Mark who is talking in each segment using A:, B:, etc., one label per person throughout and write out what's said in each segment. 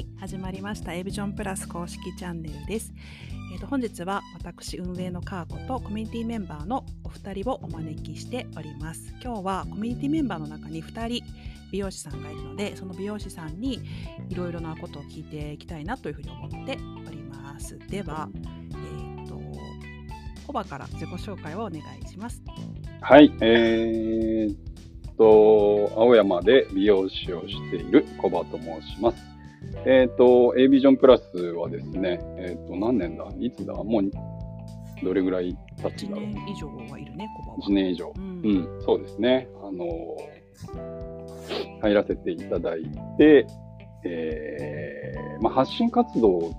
A: い、始まりました。エビジョンプラス公式チャンネルです。えー、と本日は私運営のカーコとコミュニティメンバーのお二人をお招きしております。今日はコミュニティメンバーの中に2人美容師さんがいるので、その美容師さんにいろいろなことを聞いていきたいなというふうに思っております。では、えっ、とコバから自己紹介をお願いします。
B: はい、えー、っと、青山で美容師をしているコバと申します。えー、っと、A ビジョンプラスはですね、えー、っと、何年だ？いつだ？もう、どれぐらい経つん
A: 1
B: だろう？
A: 年以上はいるね、コバは。
B: 1年以上。
A: うん
B: うん、そうですね。あの、入らせていただいて、えーまあ、発信活動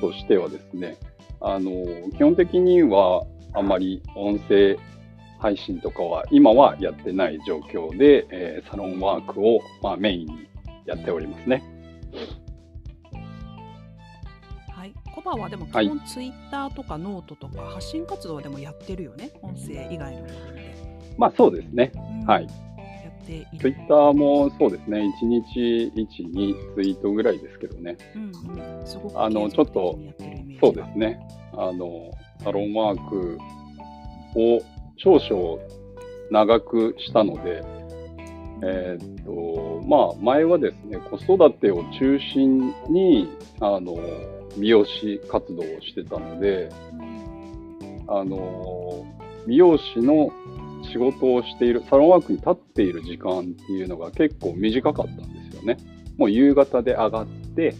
B: としてはですね、あの、基本的にはあまり音声配信とかは今はやってない状況で、えーサロンワークを、まあ、メインにやっておりますね。
A: はい、コバはでも基
B: はい
A: 本ツイッターとかノートとか発信活動はでもやってるよね、音声以外ので。
B: まあそうですね。
A: うん
B: はい。
A: やっている。
B: ツイッターもそうですね。1日1、2ツイートぐらいですけどね。
A: うんうん、すごく
B: あのちょっとそう
A: が
B: ですね。あの、サロンワークを少々長くしたので、えーっと、まあ、前はですね、子育てを中心に、あの、美容師活動をしてたので、あの、美容師の仕事をしている、サロンワークに立っている時間っていうのが結構短かったんですよね。もう夕方で上がって、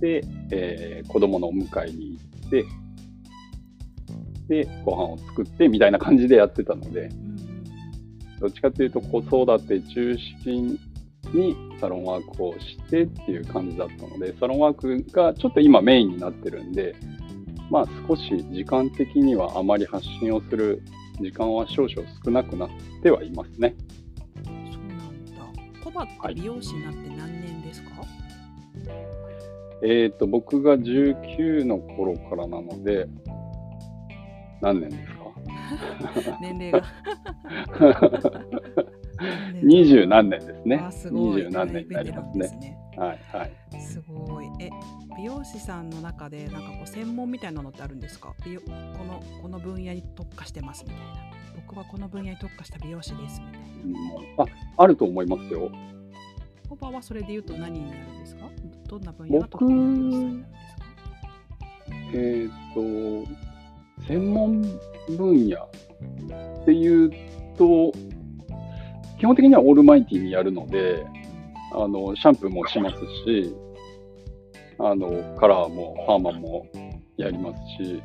B: で、えー子供のお迎えに行って、で、ご飯を作ってみたいな感じでやってたので、どっちかというと子育て中心にサロンワークをしてっていう感じだったので、サロンワークがちょっと今メインになってるんで、まあ少し時間的にはあまり発信をする時間は少々少なくなってはいますね。
A: そうなんだ。コバって美容師になって何年ですか？
B: えっ、と、僕が19の頃からなので、何年ですか？
A: 年齢が。
B: 二十何年ですね。二十何年になりますね。
A: ね。
B: はいはい。
A: すごい。え、美容師さんの中でなんかこう専門みたいなのってあるんですか？美容このこの分野に特化してますみたいな。僕はこの分野に特化した美容師ですみたいな。
B: うんあ、あると思いますよ。
A: コバはそれで言うと何になるんですか？どんな分野が得意な美容師さんになるんですか？
B: えっ、と、専門分野っていうと、基本的にはオールマイティにやるので、あの、シャンプーもしますし、あの、カラーもパーマもやりますし、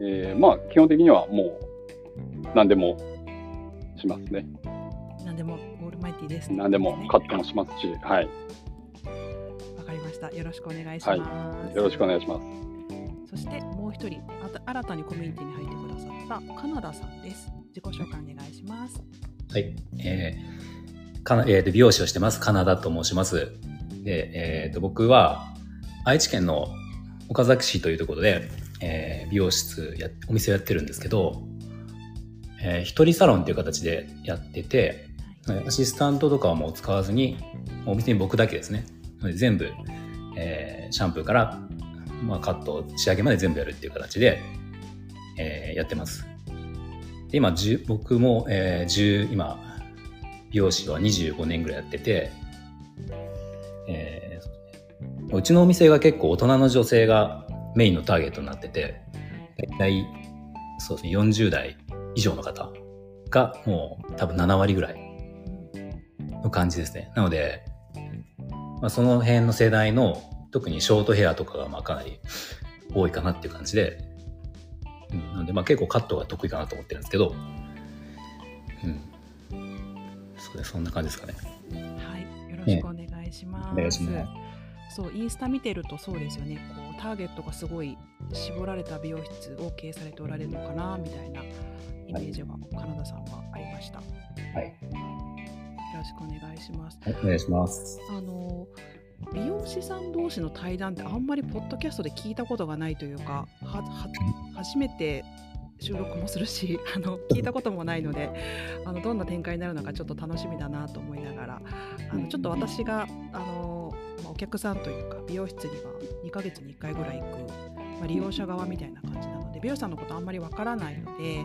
B: えーまあ、基本的にはもう何でもしますね。
A: 何でもオールマイティです、
B: 何でもカットもしますし、はい。
A: した。よろしくお願いします。
B: よろしくお願いします。
A: そしてもう一人、あた新たにコミュニティに入ってくださったカナダさんです。自己紹介お願いします。
C: はい。えーかなえーと美容師をしてます。カナダと申します。で、えーと僕は愛知県の岡崎市というところで、えー美容室や、お店をやってるんですけど、えー一人サロンっていう形でやってて、アシスタントとかはもう使わずに、お店に僕だけですね。全部、えーシャンプーから、まあ、カット、仕上げまで全部やるっていう形で、えーやってます。で今僕も、えー10今美容師は25年ぐらいやってて、えーそうねうちのお店が結構大人の女性がメインのターゲットになってて大体そうですね40代以上の方がもう多分7割ぐらいの感じですねなので、まあ、その辺の世代の特にショートヘアとかがまあかなり多いかなっていう感じでうん、なので、まあ、結構カットが得意かなと思ってるんですけど、うん。そそんな感じですかね。
A: はい、よろしくお願いします。
C: お願いします
A: そう、インスタ見てるとそうですよね。こうターゲットがすごい絞られた美容室を経営されておられるのかなみたいなイメージがカナダさんはありました。よ
C: はい。
A: ろしくお願いします。
C: お願いします。
A: あの美容師さん同士の対談ってあんまりポッドキャストで聞いたことがないというかはは初めて収録もするし あの聞いたこともないのであのどんな展開になるのかちょっと楽しみだなと思いながらあのちょっと私があの、まあ、お客さんというか美容室には2ヶ月に1回ぐらい行く、まあ、利用者側みたいな感じなので美容師さんのことあんまりわからないので、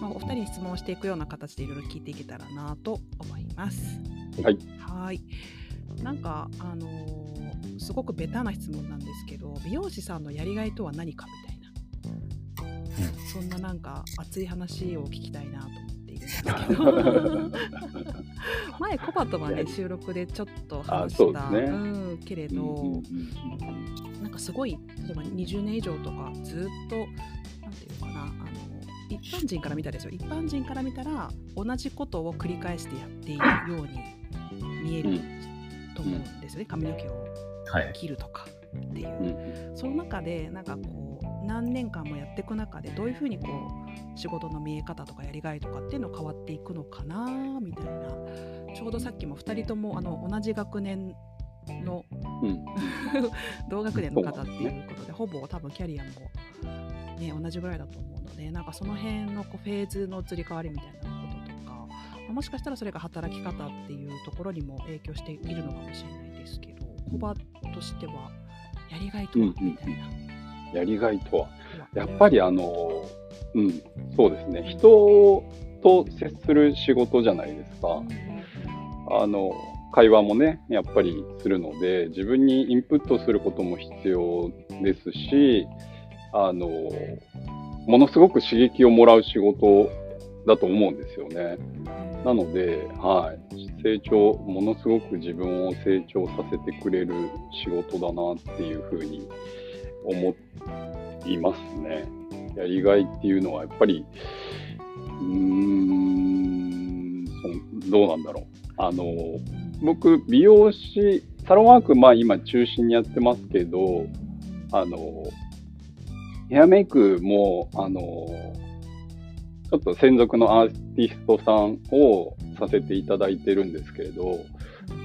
A: まあ、お二人に質問していくような形でいろいろ聞いていけたらなと思います。
B: はい。
A: はいなんかあのーすごくベタな質問なんですけど美容師さんのやりがいとは何かみたいな、そんななんか熱い話を聞きたいなと思っているんですけど。前コバとはね 収録でちょっと話した、
B: あそう
A: ん、けれど、
B: うんうんうん
A: なんかすごい例えば20年以上とかずっとなんていうのかなあの一般人から見たらですよ。一般人から見たら同じことを繰り返してやっているように見えると思うんですよね、髪の毛を。
C: はい。
A: 切るとかっていう。
B: うんうん。
A: その中でなんかこう何年間もやっていく中でどういうふうにこう仕事の見え方とかやりがいとかっていうの変わっていくのかなみたいな。ちょうどさっきも2人ともあの同じ学年の
B: うん。
A: 同学年の方っていうことでほぼ多分キャリアも、ね、同じぐらいだと思うのでなんかその辺のこうフェーズの移り変わりみたいなもしかしたらそれが働き方っていうところにも影響しているのかもしれないですけどコバとしてはやりがいとは？みたいな。
B: やりがいとはやっぱりあの、うん、そうですね、人と接する仕事じゃないですか。あの会話もね、やっぱりするので、自分にインプットすることも必要ですし、あの、ものすごく刺激をもらう仕事だと思うんですよね。なので、はい、成長、ものすごく自分を成長させてくれる仕事だなっていうふうに思いますね。やりがいっていうのはやっぱり、うーん、どうなんだろう。あの、僕、美容師、サロンワーク、まあ今中心にやってますけど、あの、ヘアメイクも、あの、ちょっと専属のアーティストさんをさせていただいてるんですけれど、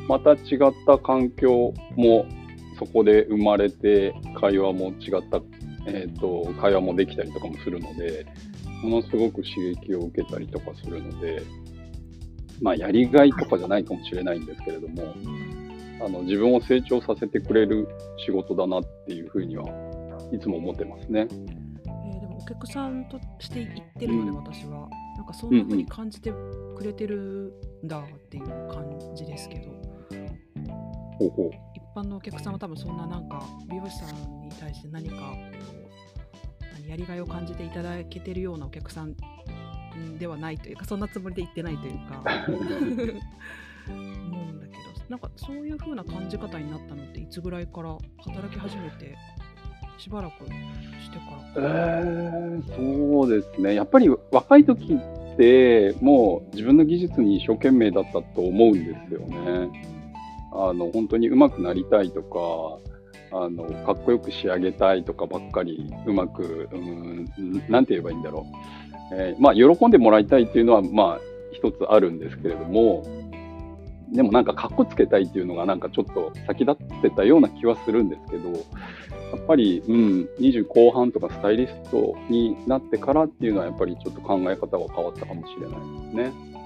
B: また違った環境もそこで生まれて、会話も違った、えっ、と、会話もできたりとかもするので、ものすごく刺激を受けたりとかするので、まあ、やりがいとかじゃないかもしれないんですけれども、あの、自分を成長させてくれる仕事だなっていうふうにはいつも思ってますね。
A: 客さんとして行ってるので、私は。なんかそんな風に感じてくれてるんだっていう感じですけど、
B: ほうほう。
A: 一般のお客さんは多分そんななんか美容師さんに対して何かこう何やりがいを感じていただけてるようなお客さんんではないというかそんなつもりで言ってないというか。思うんだけどなんかそういう風な感じ方になったのっていつぐらいから働き始めてしばらくしてから
B: えー、そうですね。やっぱり若い時って、もう自分の技術に一生懸命だったと思うんですよね。あの、本当に上手くなりたいとか、あの、かっこよく仕上げたいとかばっかり、うまく、うん、なんて言えばいいんだろう。えーまあ、喜んでもらいたいっていうのは、まあ、一つあるんですけれども、でもなんかかっこつけたいっていうのがなんかちょっと先立ってたような気はするんですけど、やっぱり、うん、20後半とかスタイリストになってからっていうのはやっぱりちょっと考え方が変わったかもしれないですね。
A: なるほど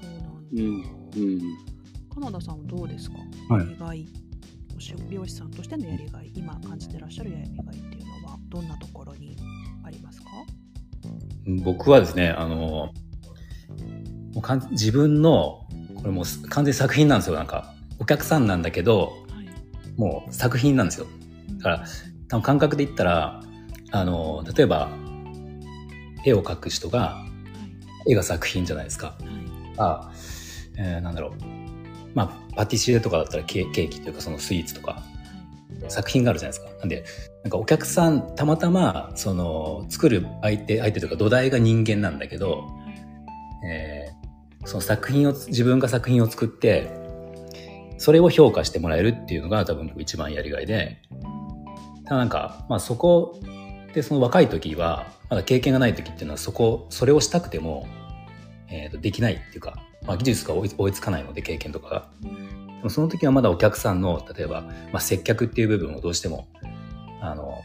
A: そうなん
B: うん、うん。
A: カナダさんはどうですか、
C: はい
A: やりがいお仕美容師さんとしてのやりがい今感じてらっしゃるやりがいっていうのはどんなところにありますか？
C: 僕はですね、あの、もうかん自分の、これもう完全に作品なんですよ。なんか、お客さんなんだけど、
A: はい
C: もう作品なんですよ。だから、多分感覚で言ったら、あの、例えば、絵を描く人が、
A: は
C: 絵が作品じゃないですか。
A: いはい
C: あ、えーなんだろう。まあ、パティシエとかだったらケーケーキというかそのスイーツとか作品があるじゃないですか。なんで、なんかお客さん、たまたま、その、作る相手、相手というか土台が人間なんだけど、えーその作品を、自分が作品を作って、それを評価してもらえるっていうのが多分僕一番やりがいで、ただなんか、まあそこでその若い時は、まだ経験がない時っていうのはそこ、それをしたくても、えーとできないっていうか、まあ技術が追いつかないので経験とかが。でもその時はまだお客さんの、例えば、まあ、接客っていう部分をどうしても、あの、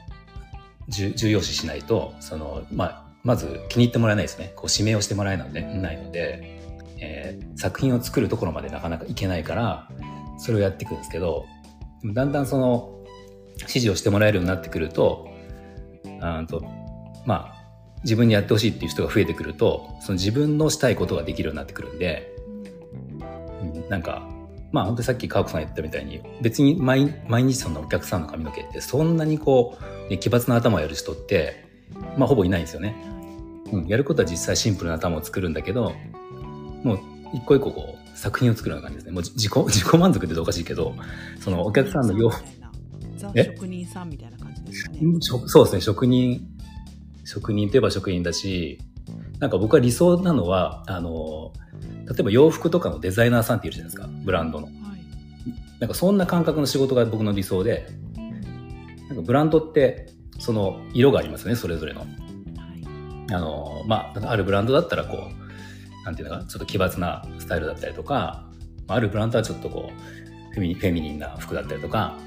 C: 重要視しないと、その、まあ、まず気に入ってもらえないですね。こう指名をしてもらえないので、えー、作品を作るところまでなかなかいけないから、それをやっていくんですけど、だんだんその、指示をしてもらえるようになってくると、あとまあ、自分にやってほしいっていう人が増えてくると、その自分のしたいことができるようになってくるんで、うん、なんか、まあ本当にさっき川子さん言ったみたいに、別に毎毎日そのお客さんの髪の毛ってそんなにこう、ね、奇抜な頭をやる人って、まあほぼいないんですよね。うん、やることは実際シンプルな頭を作るんだけど、もう一個一個こう作品を作るような感じですね。もう自己自己満足っておかしいけど、そのお客さんの
A: 要職人さんみたいな感じですかね。
C: そうですね、職人、職人といえば職人だし、なんか僕は理想なのは、あの、例えば洋服とかのデザイナーさんっているじゃないですか、ブランドの。はい、なんかそんな感覚の仕事が僕の理想で、なんかブランドって、その色がありますよね、それぞれの。はい、あの、まあ、あるブランドだったらこう、なんていうのか、ちょっと奇抜なスタイルだったりとか、あるブランドはちょっとこう、フェミフェミニンな服だったりとか、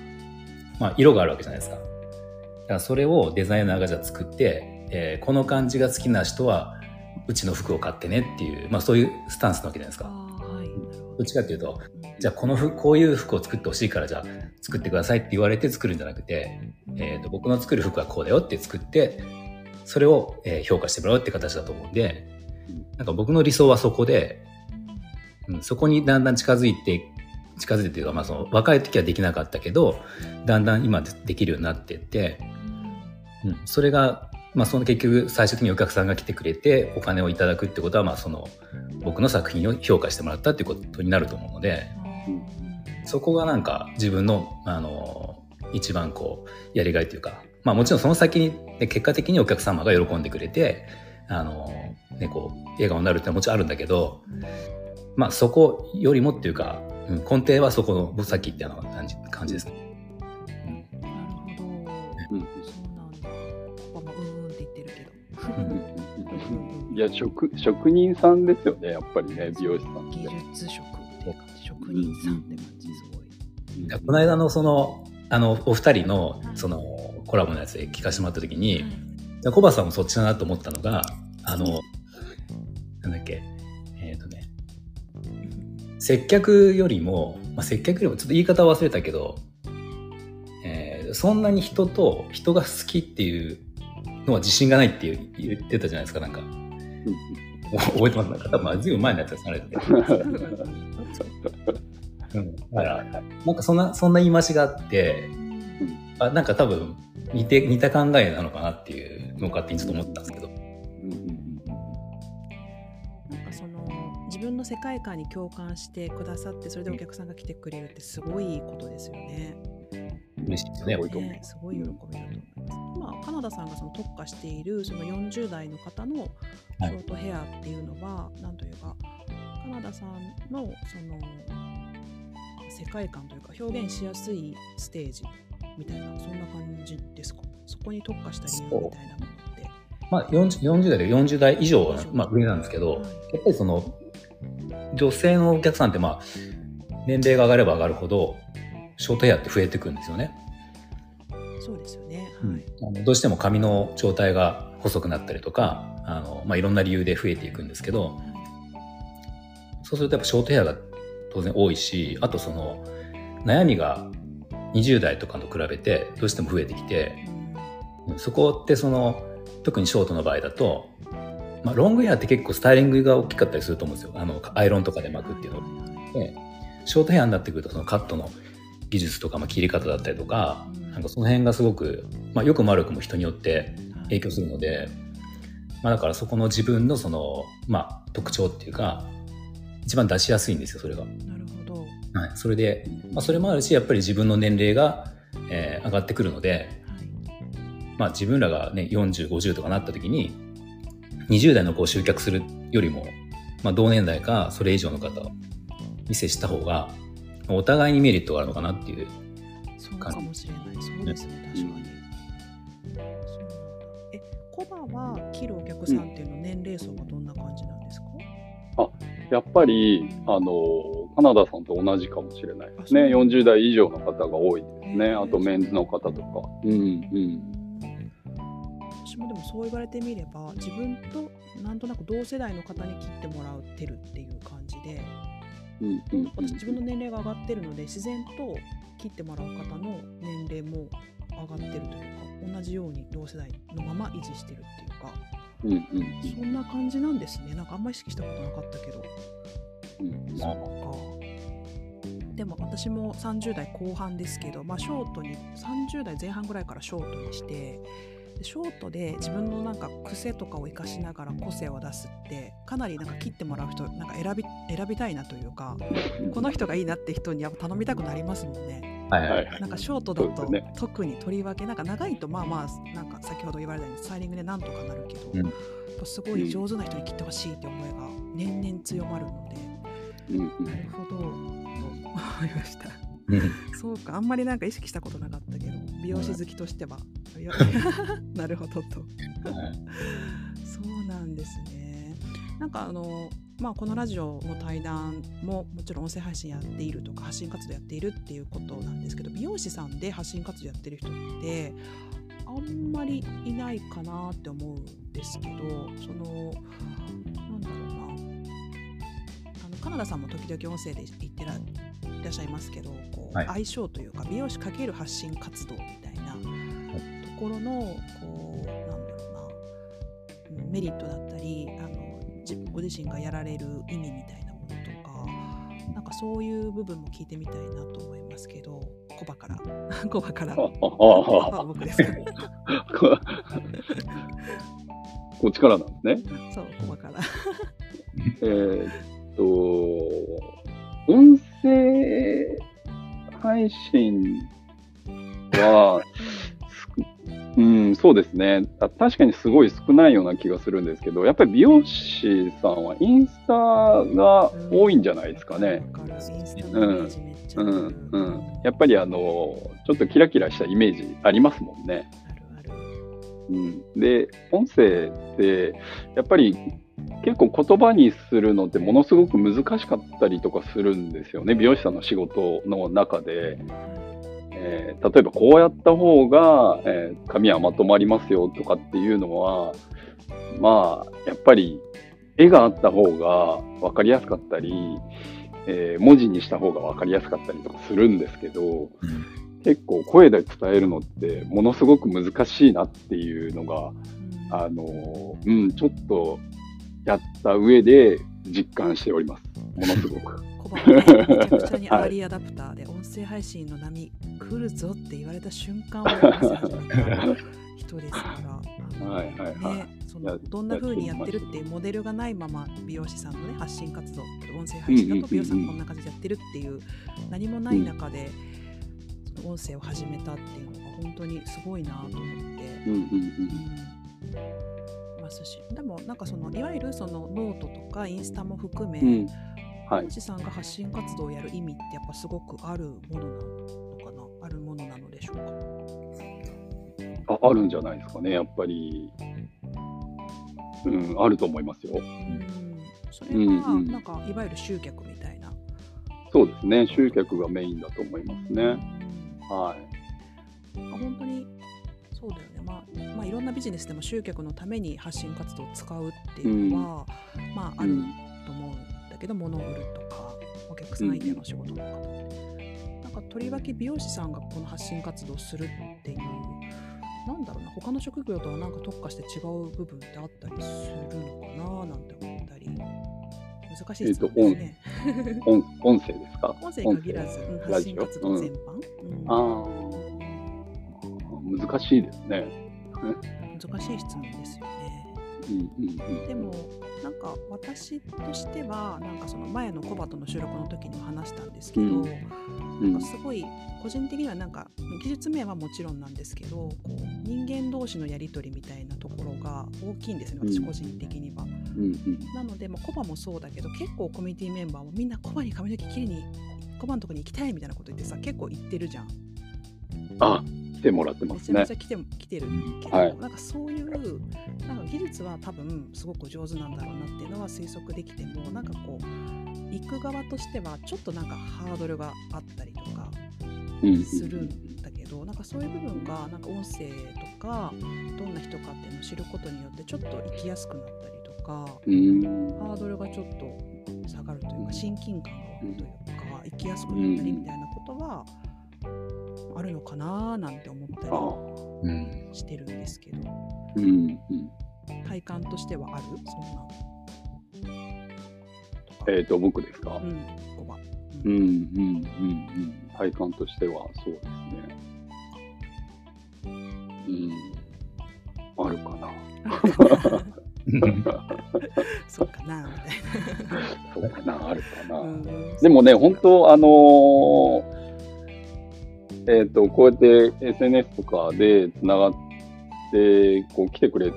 C: まあ、色があるわけじゃないですか。だからそれをデザイナーがじゃあ作って、えー、この感じが好きな人はうちの服を買ってねっていう、まあ、そういうスタンスなわけじゃないですか。はい、どっちかっていうと、じゃあこの服、こういう服を作ってほしいからじゃあ作ってくださいって言われて作るんじゃなくて、えーと、僕の作る服はこうだよって作って、それを、えー、評価してもらうって形だと思うんで、なんか僕の理想はそこで、うん、そこにだんだん近づいて、近づいてっていうか、まあその若い時はできなかったけど、だんだん今できるようになってって、うん、それがまあ、その結局最終的にお客さんが来てくれてお金をいただくってことは、まあ、その僕の作品を評価してもらったっていうことになると思うので、そこがなんか自分のあの一番こうやりがいというか、まあ、もちろんその先に、ね、結果的にお客様が喜んでくれてあの、ね、こう笑顔になるってのはもちろんあるんだけど、まあ、そこよりもっていうか、うん、根底はそこのさっき言ったような感じ感じですね。
B: いや職職人さんですよねやっぱりね美容師さん
A: 技術職って感じ。職人さんって感じすごい、
C: この間のそのあのお二人のそのコラボのやつで聞かせてもらった時に、はい、コバさんもそっちだなと思ったのがあのなんだっけえっ、ー、とね接客よりも、まあ、接客よりもちょっと言い方忘れたけど、えー、そんなに人と人が好きっていうのは自信がないっていう言ってたじゃないですか、なんか。覚えてます？なんか多分、ずいぶん前のやつです、あれって。うん、だから、なんかそんな、そんな言い回しがあって、あなんか多分似て、似た考えなのかなっていうのを勝手にちょっと思ったんですけど。
A: なんかその、自分の世界観に共感してくださって、それでお客さんが来てくれるってすごいことですよね。
C: 嬉しいですね、
A: ねすごい喜びだと思います。今、カナダさんがその特化しているその40代の方のショートヘアっていうのは、はい、なんというか、カナダさんのその世界観というか表現しやすいステージみたいな、そんな感じですか？そこに特化した理由みたいなものって。
C: まあ40、40, 代で40代以上が、まあ、上なんですけど、はい、やっぱりその女性のお客さんってまあ年齢が上がれば上がるほどショートヘアって増えてくるんですよね。
A: そうですよね。はい、
C: あのどうしても髪の状態が細くなったりとか、あのまあ、いろんな理由で増えていくんですけど、そうするとやっぱショートヘアが当然多いし、あとその悩みが20代とかと比べてどうしても増えてきて、そこってその特にショートの場合だと、まあ、ロングヘアって結構スタイリングが大きかったりすると思うんですよ。あのアイロンとかで巻くっていうので、ショートヘアになってくるとそのカットの技術とか、まあ、切り方だったりとか、なんかその辺がすごく、まあ、よくも悪くも人によって影響するので、まあ、だからそこの自分のその、まあ、特徴っていうか一番出しやすいんですよそれが。な
A: る、
C: はい、それで、まあ、それもあるしやっぱり自分の年齢が、えー、上がってくるので、はい、まあ、自分らがね4050とかなった時に20代のこう集客するよりも、まあ、同年代かそれ以上の方に接した方がお互いにメリットがあるのかなっていう
A: そうかもしれない。そうですね、確かに。うん、え、コバは切るお客さんっていうの、年齢層はどんな感じなんですか、
B: あやっぱり、あの、カナダさんと同じかもしれないですね。40代以上の方が多いですね。あとメンズの方とか。うんうん。
A: 私もでもそう言われてみれば自分となんとなく同世代の方に切ってもらってるっていう感じで
B: うんうんうん
A: 私自分の年齢が上がってるので自然と切ってもらう方の年齢も上がってるというか同じように同世代のまま維持してるっていうか
B: うん
A: そんな感じなんですねなんかあんまり意識したことなかったけど
B: うん
A: そうか。でも私も30代後半ですけど、まあ、ショートに30代前半ぐらいからショートにしてでショートで自分のなんか癖とかを生かしながら個性を出すってかなりなんか切ってもらう人なんか選び選びたいなというかこの人がいいなって人にやっぱ頼みたくなりますもんね。
C: はいはい。
B: はい。
A: なんかショートだと特にとりわけなんか長いとまあまあなんか先ほど言われたようにスタイリングでなんとかなるけど、
C: うん。
A: やっぱすごい上手な人に切ってほしいって思いが年々強まるので、
B: うんうん。
A: なるほど。と思いました。
C: うん。
A: そうかあんまりなんか意識したことなかったけど美容師好きとしては、なるほどと。そうなんですね。なんかあのまあこのラジオの対談ももちろん音声配信やっているとか発信活動やっているっていうことなんですけど美容師さんで発信活動やってる人ってあんまりいないかなって思うんですけどそのなんだろうなカナダさんも時々音声で言ってらいらっしゃいますけどこう、
C: はい。
A: 相性というか美容師かける発信活動みたいなところのこうなんだろうなうんメリットだったりあの自ご自身がやられる意味みたいなものとかなんかそういう部分も聞いてみたいなと思いますけど コバから。コバから。僕ですか？
B: こっちからなんですね。
A: そうコバから。
B: えーっと、音声配信は、すうん、そうですね。あ確かにすごい少ないような気がするんですけど、やっぱり美容師さんはインスタが多いんじゃないですかね。
A: わかるインスタのイメージめっちゃある
B: うん、うん。やっぱりあの、ちょっとキラキラしたイメージありますもんね。うん、で音声ってやっぱり結構言葉にするのってものすごく難しかったりとかするんですよね。美容師さんの仕事の中で、えー例えばこうやった方が、えー髪はまとまりますよとかっていうのはまあやっぱり絵があった方が分かりやすかったり、えー文字にした方が分かりやすかったりとかするんですけど、結構声で伝えるのってものすごく難しいなっていうのが、あの、うん、ちょっとやった上で実感しております。ものすごく。
A: コバめちゃくちゃにアーリーアダプターで音声配信の波来るぞって言われた瞬間を人ですから、
B: はいはいはい
A: ね、その
B: や
A: どんな風にやってるっていうモデルがないまま美容師さんのね発信活動音声配信だと美容師さんこんな感じでやってるっていう何もない中でその音声を始めたっていうのが本当にすごいなと思って。
B: うんうん
A: うんますしでもなんかそのいわゆるそのノートとかインスタも含め、
B: うん。うん。はい
A: さんが発信活動をやる意味ってやっぱすごくあるものなのかな？あるものなのでしょうか？
B: ああるんじゃないですかね、やっぱり。うん、あると思いますよ。
A: うんそれが
B: うんうん
A: なんかいわゆる集客みたいな、
B: そうですね、集客がメインだと思いますね。はい。
A: うん本当にそうだよね、まあ、まあいろんなビジネスでも集客のために発信活動を使うっていうのは、まああると思うんだけど、物を売るとかお客さん相手の仕事の方って、なんかとりわけ美容師さんがこの発信活動をするっていうなんだろうな他の職業とはなんか特化して違う部分ってあったりするのかななんて思ったり。難しいですね、
B: 音。音声ですか？
A: 音声に限らず、うん
B: ラ
A: 発信活動全般、うん。
B: ああ、難しいですね。
A: 難しい質問ですよね
B: うんうんうん。
A: でもなんか私としてはなんかその前のコバとの収録の時にも話したんですけど、
B: うん
A: なんかすごい個人的にはなんか技術面はもちろんなんですけどこう人間同士のやり取りみたいなところが大きいんですね私
B: うん
A: 個人的には。
B: うんうん
A: なので、まあ、コバもそうだけど結構コミュニティメンバーもみんなコバに髪の毛切りにコバのとこに行きたいみたいなこと言ってさ結構言ってるじゃん。
B: あ、来てもらってますね
A: めちゃめち。ゃ来て来てるけど、
B: はい
A: なんかそういうなんか技術は多分すごく上手なんだろうなっていうのは推測できてもなんかこう行く側としてはちょっとなんかハードルがあったりとか
B: うんうん
A: するんだけど、なんかそういう部分がなんか音声とがどんな人かっていうのを知ることによってちょっと生きやすくなったりとか、
B: うん。
A: ハードルがちょっと下がるというか親近感が湧くというか生きやすくなったりみたいなことはあるのかななんて思った。りしてるんですけど
B: うん。うん。
A: 体感としてはある？そんな
B: えっ、と、僕ですか、
A: うんコバ
B: うん、うん、うん、うん。体感としてはそうですね。うん。あるかな。
A: そうかなみたい
B: そうかな、あるかな。
A: な、うん
B: でもね、本当あのーえっ、と、こうやって SNS とかでつながって、こう来てくれ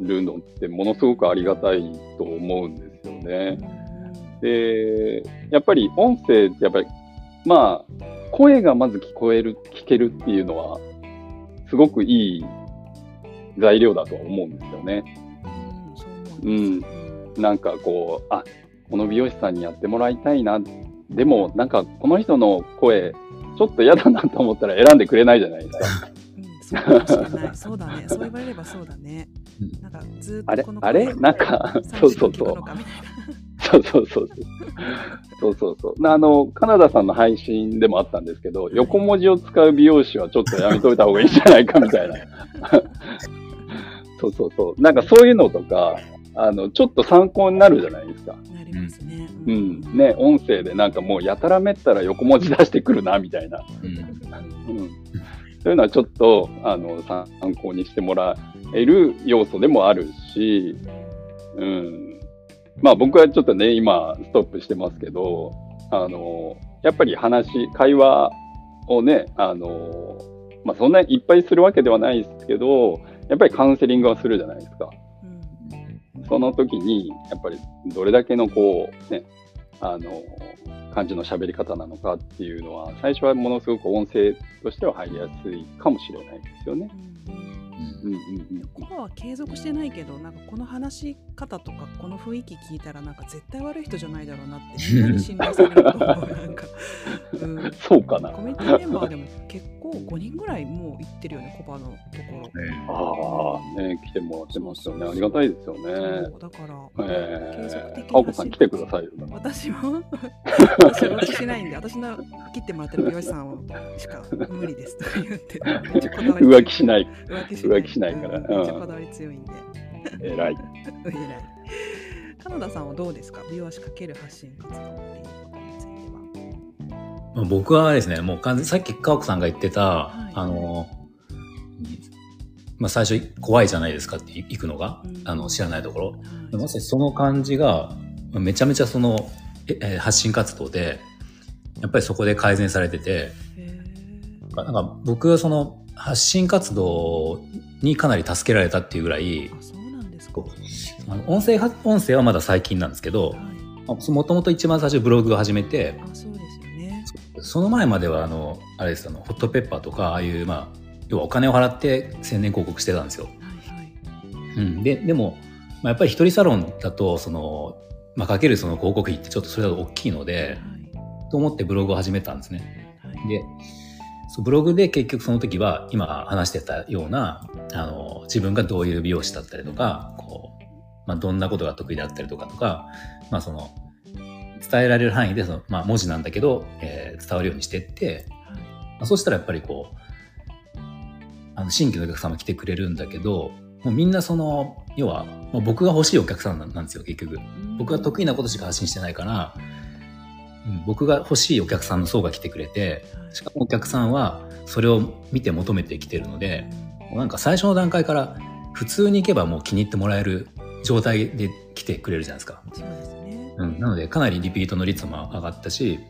B: るのってものすごくありがたいと思うんですよね。で、やっぱり音声ってやっぱり、まあ、声がまず聞こえる、聞けるっていうのは、すごくいい材料だとは思うんですよね。
A: うん
B: なんかこう、あ、この美容師さんにやってもらいたいな。でも、なんかこの人の声、ちょっと嫌だなと思ったら選んでくれないじゃないですか。
A: うん、そうかもしれない。そうだね。そう言われればそうだね。
C: うん
A: なんかずっ
B: あれ
A: とこの
B: あれ？なんか、そうそうそう。
A: う。
B: そうそうそうそう。そうそうそう。あの、カナダさんの配信でもあったんですけど、横文字を使う美容師はちょっとやめといた方がいいんじゃないかみたいな。そうそうそう。なんかそういうのとか、あの、ちょっと参考になるじゃないですか。
A: なりますね。
B: うん。ね、音声でなんかもうやたらめったら横文字出してくるな、みたいな。
C: うん
B: うん。そういうのはちょっと、あの、参考にしてもらえる要素でもあるし、うん。まあ僕はちょっとね、今、ストップしてますけど、あの、やっぱり話、会話をね、あの、まあそんなにいっぱいするわけではないですけど、やっぱりカウンセリングはするじゃないですか。その時に、やっぱりどれだけのこう、ね、あの、感じの喋り方なのかっていうのは、最初はものすごく音声としては入りやすいかもしれないですよね。
A: うん
B: うんうん。
A: コバは継続してないけど、なんかこの話し方とかこの雰囲気聞いたらなんか絶対悪い人じゃないだろうなってみんなに信頼されると。なんか、うん、
B: そうかな。
A: コミュニティメンバーでも結構5人ぐらいもう行ってるよね、コバのところ。
B: ああ、ね、来てもらってますよね。ありがたいですよね。
A: だから、
B: え
A: 継続的に
B: ー、かおこさん来てくださいよ。
A: 私も私は 浮気しないんで私の切ってもらってる美容師さんしか無理ですとか言ってめっちゃこだわり強 い
B: 浮気しない。
A: 浮気
B: 浮気しないから
A: うんめっちゃこだわり強いんで。
B: えらい。
A: 偉い。カナダさんはどうですか？美容師かける発信活動っていうことについては。
C: まあ僕はですね、もう完全さっきかおこさんが言ってた、
A: い。
C: あの、まあ最初怖いじゃないですかって行くのが、
A: うん。
C: あの知らないところ。
A: はい。
C: まさにその感じが、めちゃめちゃその、ええー発信活動で、やっぱりそこで改善されてて、
A: へ
C: なんか僕はその発信活動にかなり助けられたっていうぐらい
A: そうなんですか
C: あの音声は、音声はまだ最近なんですけど、
A: はい
C: もともと一番最初ブログを始めて、
A: あそうですよね
C: その前まではあの、あれですあの、ホットペッパーとか、ああいう、まあ、要はお金を払って宣伝広告してたんですよ。
A: はいはい
C: うん。で、でも、まあ、やっぱり一人サロンだと、その、まあ、かけるその広告費ってちょっとそれだと大きいので、と思ってブログを始めたんですね。
A: はいはい
C: で、そうブログで結局その時は今話してたような、あの、自分がどういう美容師だったりとか、こう、まあ、どんなことが得意だったりとかとか、まあ、その、伝えられる範囲でその、まあ、文字なんだけど、えー伝わるようにしてって、まあ、そしたらやっぱりこう、あの、新規のお客様来てくれるんだけど、もうみんなその、要は、まあ、僕が欲しいお客さんなんなんですよ、結局。僕が得意なことしか発信してないから、うん、僕が欲しいお客さんの層が来てくれて、しかもお客さんはそれを見て求めてきてるので、なんか最初の段階から普通に行けばもう気に入ってもらえる状態で来てくれるじゃないですか。
A: そうですね。
C: うん、なのでかなりリピートの率も上がったし、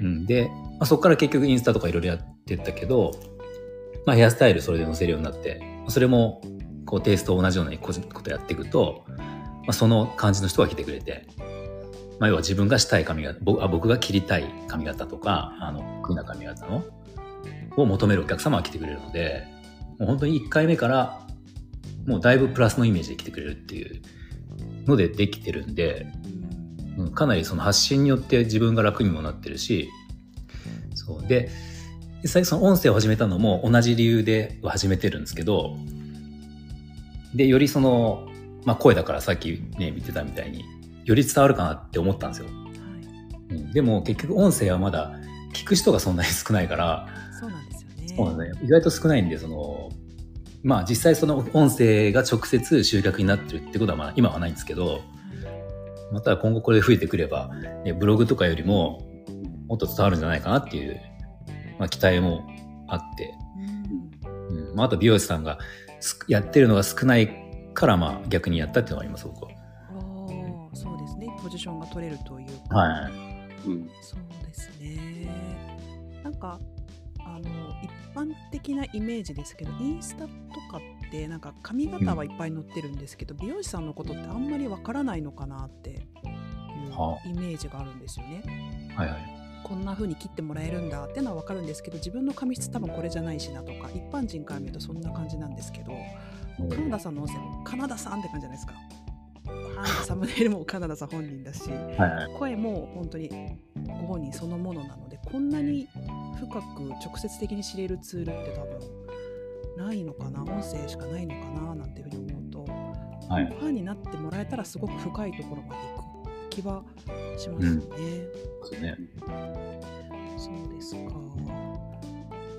C: うん、で、まあ、そこから結局インスタとかいろいろやってったけど、まあ、ヘアスタイルそれで載せるようになって、それもこうテイスト同じようなことやっていくと、まあ、その感じの人が来てくれて、まあ、要は自分がしたい髪型、僕あ僕が切りたい髪型とか、あの、得意な髪型の、を求めるお客様が来てくれるので、もう本当に1回目から、もうだいぶプラスのイメージで来てくれるっていうのでできてるんで、
A: うん
C: かなりその発信によって自分が楽にもなってるし、そう。で、で実際その音声を始めたのも同じ理由で始めてるんですけど、で、よりその、まあ声だからさっきね、見てたみたいに、より伝わるかなって思ったんですよ。
A: はい、
C: うん、でも結局音声はまだ聞く人がそんなに少ないから、
A: そうなんですよね。
C: そうね。意外と少ないんで、その、まあ実際その音声が直接集客になってるってことはまあ今はないんですけど、また今後これ増えてくれば、ね、ブログとかよりももっと伝わるんじゃないかなっていう、まあ期待もあって、
A: うん
C: うん、まああと美容師さんがすやってるのが少ないからまあ逆にやったっていうのがあります、僕は。
A: ションが取れるというか。
C: はい。
B: うん。
A: そうですね。なんかあの一般的なイメージですけど、インスタとかってなんか髪型はいっぱい載ってるんですけど、美容師さんのことってあんまりわからないのかなっていう
C: は
A: イメージがあるんですよね。
C: はいはい。
A: こんな風に切ってもらえるんだっていうのはわかるんですけど、自分の髪質多分これじゃないしなとか、一般人から見るとそんな感じなんですけど、カナダさんの音声もカナダさんって感じじゃないですか。バーンとサムネイルもカナダさん本人だし。
C: はいはい。
A: 声も本当にご本人そのものなのでこんなに深く直接的に知れるツールって多分ないのかな？音声しかないのかな？なんていうふうに思うと、
C: はい。
A: ファンになってもらえたらすごく深いところまで行く気はしますよね。
C: そうですね。
A: そうですか。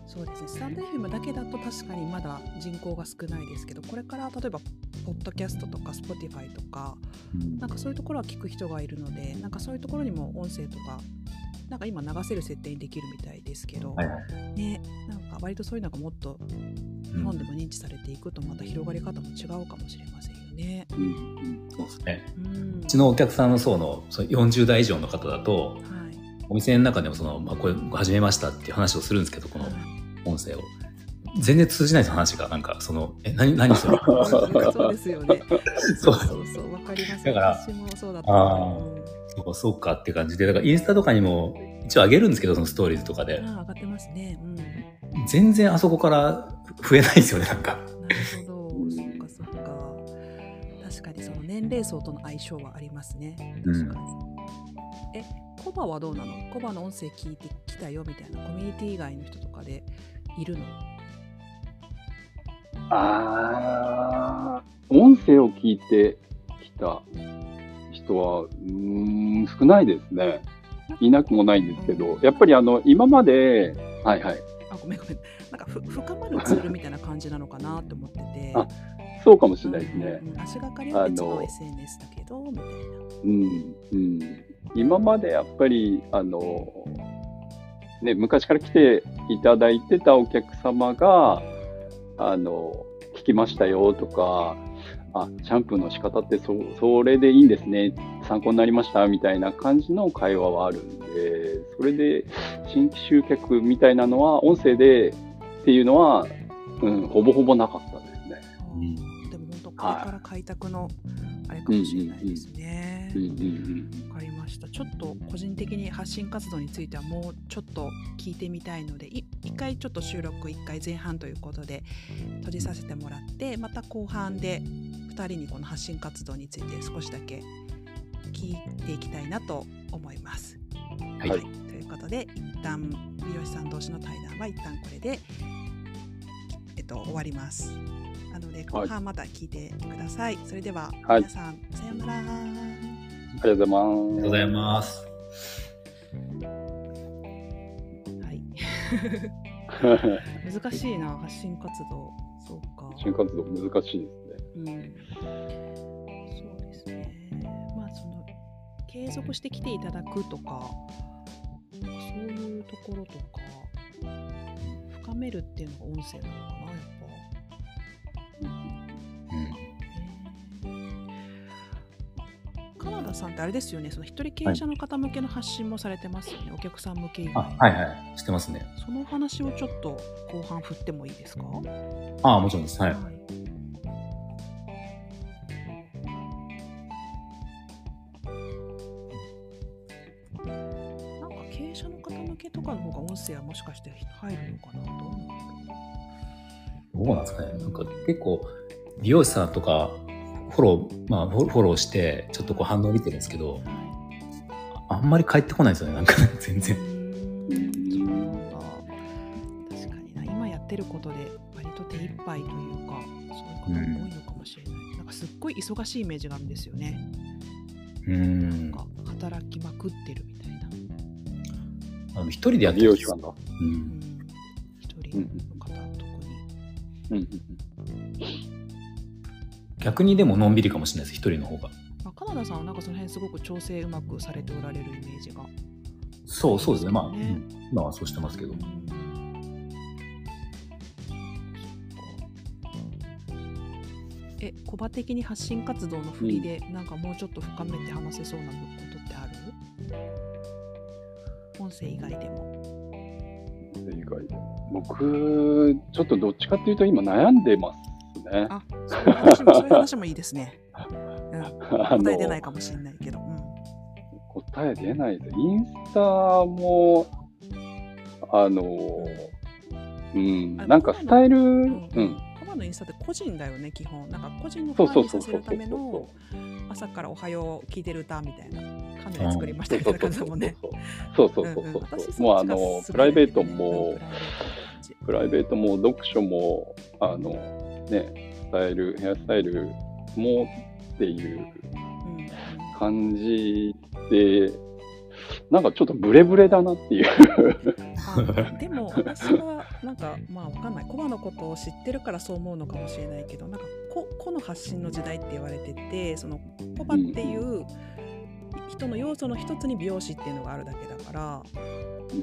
A: そうですね。スタンド FM だけだと確かにまだ人口が少ないですけど、これから例えばポッドキャストとか Spotify とか
C: うん
A: なんかそういうところは聞く人がいるので、なんかそういうところにも音声とか、なんか今流せる設定にできるみたいですけど、
C: はいはい。
A: ね、なんか割とそういうのがもっと日本でも認知されていくとまた広がり方も違うかもしれませんよね。
B: うん。うん。
C: そうですね。
A: うん。
C: うちのお客さんの層のその40代以上の方だと、
A: はい。
C: お店の中でもその、まあ、これ始めましたっていう話をするんですけど、この音声を。全然通じないです話が、なんか、その、え、何、何それ？
A: はいそうですよね。
C: そ
A: そううそうそう、わかります。
C: だから
A: 私もそうだった。
C: あそうそうかって感じで、だからインスタとかにも一応上げるんですけど、そのストーリーズとかで。
A: 上がってますね。うん。
C: 全然あそこから増えないですよね、なんか。
A: なるほど。そっかそっか。確かにその年齢層との相性はありますね。確かに。え、コバはどうなの？コバの音声聞いてきたよみたいなコミュニティ以外の人とかでいるの？
B: ああ、音声を聞いてきた人は、うーん、少ないですね。いなくもないんですけど、やっぱりあの、今まで、はいはい、
A: あ、ごめんごめん。なんかふ深まるツールみたいな感じなのかなって思ってて。
B: あそうかもしれないですね。
A: うんうん足がかりは別の SNS だけど、みたいな。
B: うん、うん。今までやっぱり、あの、ね、昔から来ていただいてたお客様が、あの、聞きましたよとか、あ、シャンプーの仕方ってそそれでいいんですね、参考になりましたみたいな感じの会話はあるんで、それで新規集客みたいなのは、音声でっていうのは、うん、ほぼほぼなかったですね。
C: うん
A: でも本当これから開拓のあれかもしれないですね。
B: うんうんうん
A: わかりました。ちょっと個人的に発信活動についてはもうちょっと聞いてみたいので、い一回ちょっと収録一回前半ということで閉じさせてもらって、また後半で2人にこの発信活動について少しだけ聞いていきたいなと思います。
C: はい
B: はい
A: ということで一旦美容師さん同士の対談は一旦これで、えっと、終わります。なので後半また聞いてください。それでは、
B: はい
A: 皆さんさようなら。
B: ありがとうございます。
A: はい。難しいな発信活動。そうか。
B: 新活動難しいですね。
A: うん。そうですね。まあその継続して来ていただくとか、そういうところとか深めるっていうのが音声なのかなやっぱ。カナダさんってあれですよね、その一人経営者の方向けの発信もされてますよね、お客さん向け以
C: あ。はいはい。してますね。
A: その話をちょっと後半振ってもいいですか？
C: ああ、もちろんです。はい。
A: い。なんか経営者の方向けとかの方が音声はもしかして入るのかなと思う
C: どうなんですかね。なんか結構、美容師さんとか、フォロー、まあ、フォフォローして、ちょっとこう反応見てるんですけど、あんまり返ってこないですよね。なんか 全然。
A: う。ーんそうな。んだ。ってることで割と手一杯というかそういう方も多いのかもしれない、なんかすっごい忙しいイメージがあるんですよね。
C: うん。
A: なんか働きまくってるみたいな、
C: あの一人でやって
B: 美
C: る
B: 容師さんだ。
C: う
A: うん。ん、一人の方特に、
B: うん。うん
C: 逆にでものんびりかもしれないです一人の方が。
A: まあ、カナダさんはなんかその辺すごく調整うまくされておられるイメージが。
C: そうそうですね。まあ、
A: ね
C: うん。今はそうしてますけど。
A: え、コバ的に発信活動の振りで、なんかもうちょっと深めて話せそうなことってある？音声以外でも。
B: 以外で僕、ちょっとどっちかっていうと今悩んでますね。
A: あ、そういう話もそういう話もいいですね。うん、
B: あ
A: 答え出ないかもしれないけど。うん
B: 答え出ないです。インスタも、あの、うん、
A: あ
B: なんかスタイル、うん
A: ん、コバのインスタって個人だよね、基本。なんか個人のフ
B: そう
A: ァンにさせ
B: そうそうそうそう
A: るための朝からおはよう聞いてる歌みたいなカメラ作りましたみたいな感じだもん
B: うそうそうそうそう。もうあの、プライベートも、プライベートも読書も、あの、ね、スタイル、ヘアスタイルもっていう感じで、なんかちょっとブレブレだなっていう。
A: あでも私はなんかまあわかんない。コバのことを知ってるからそう思うのかもしれないけどなんか個個の発信の時代って言われててそのコバっていう人の要素の一つに美容師っていうのがあるだけだから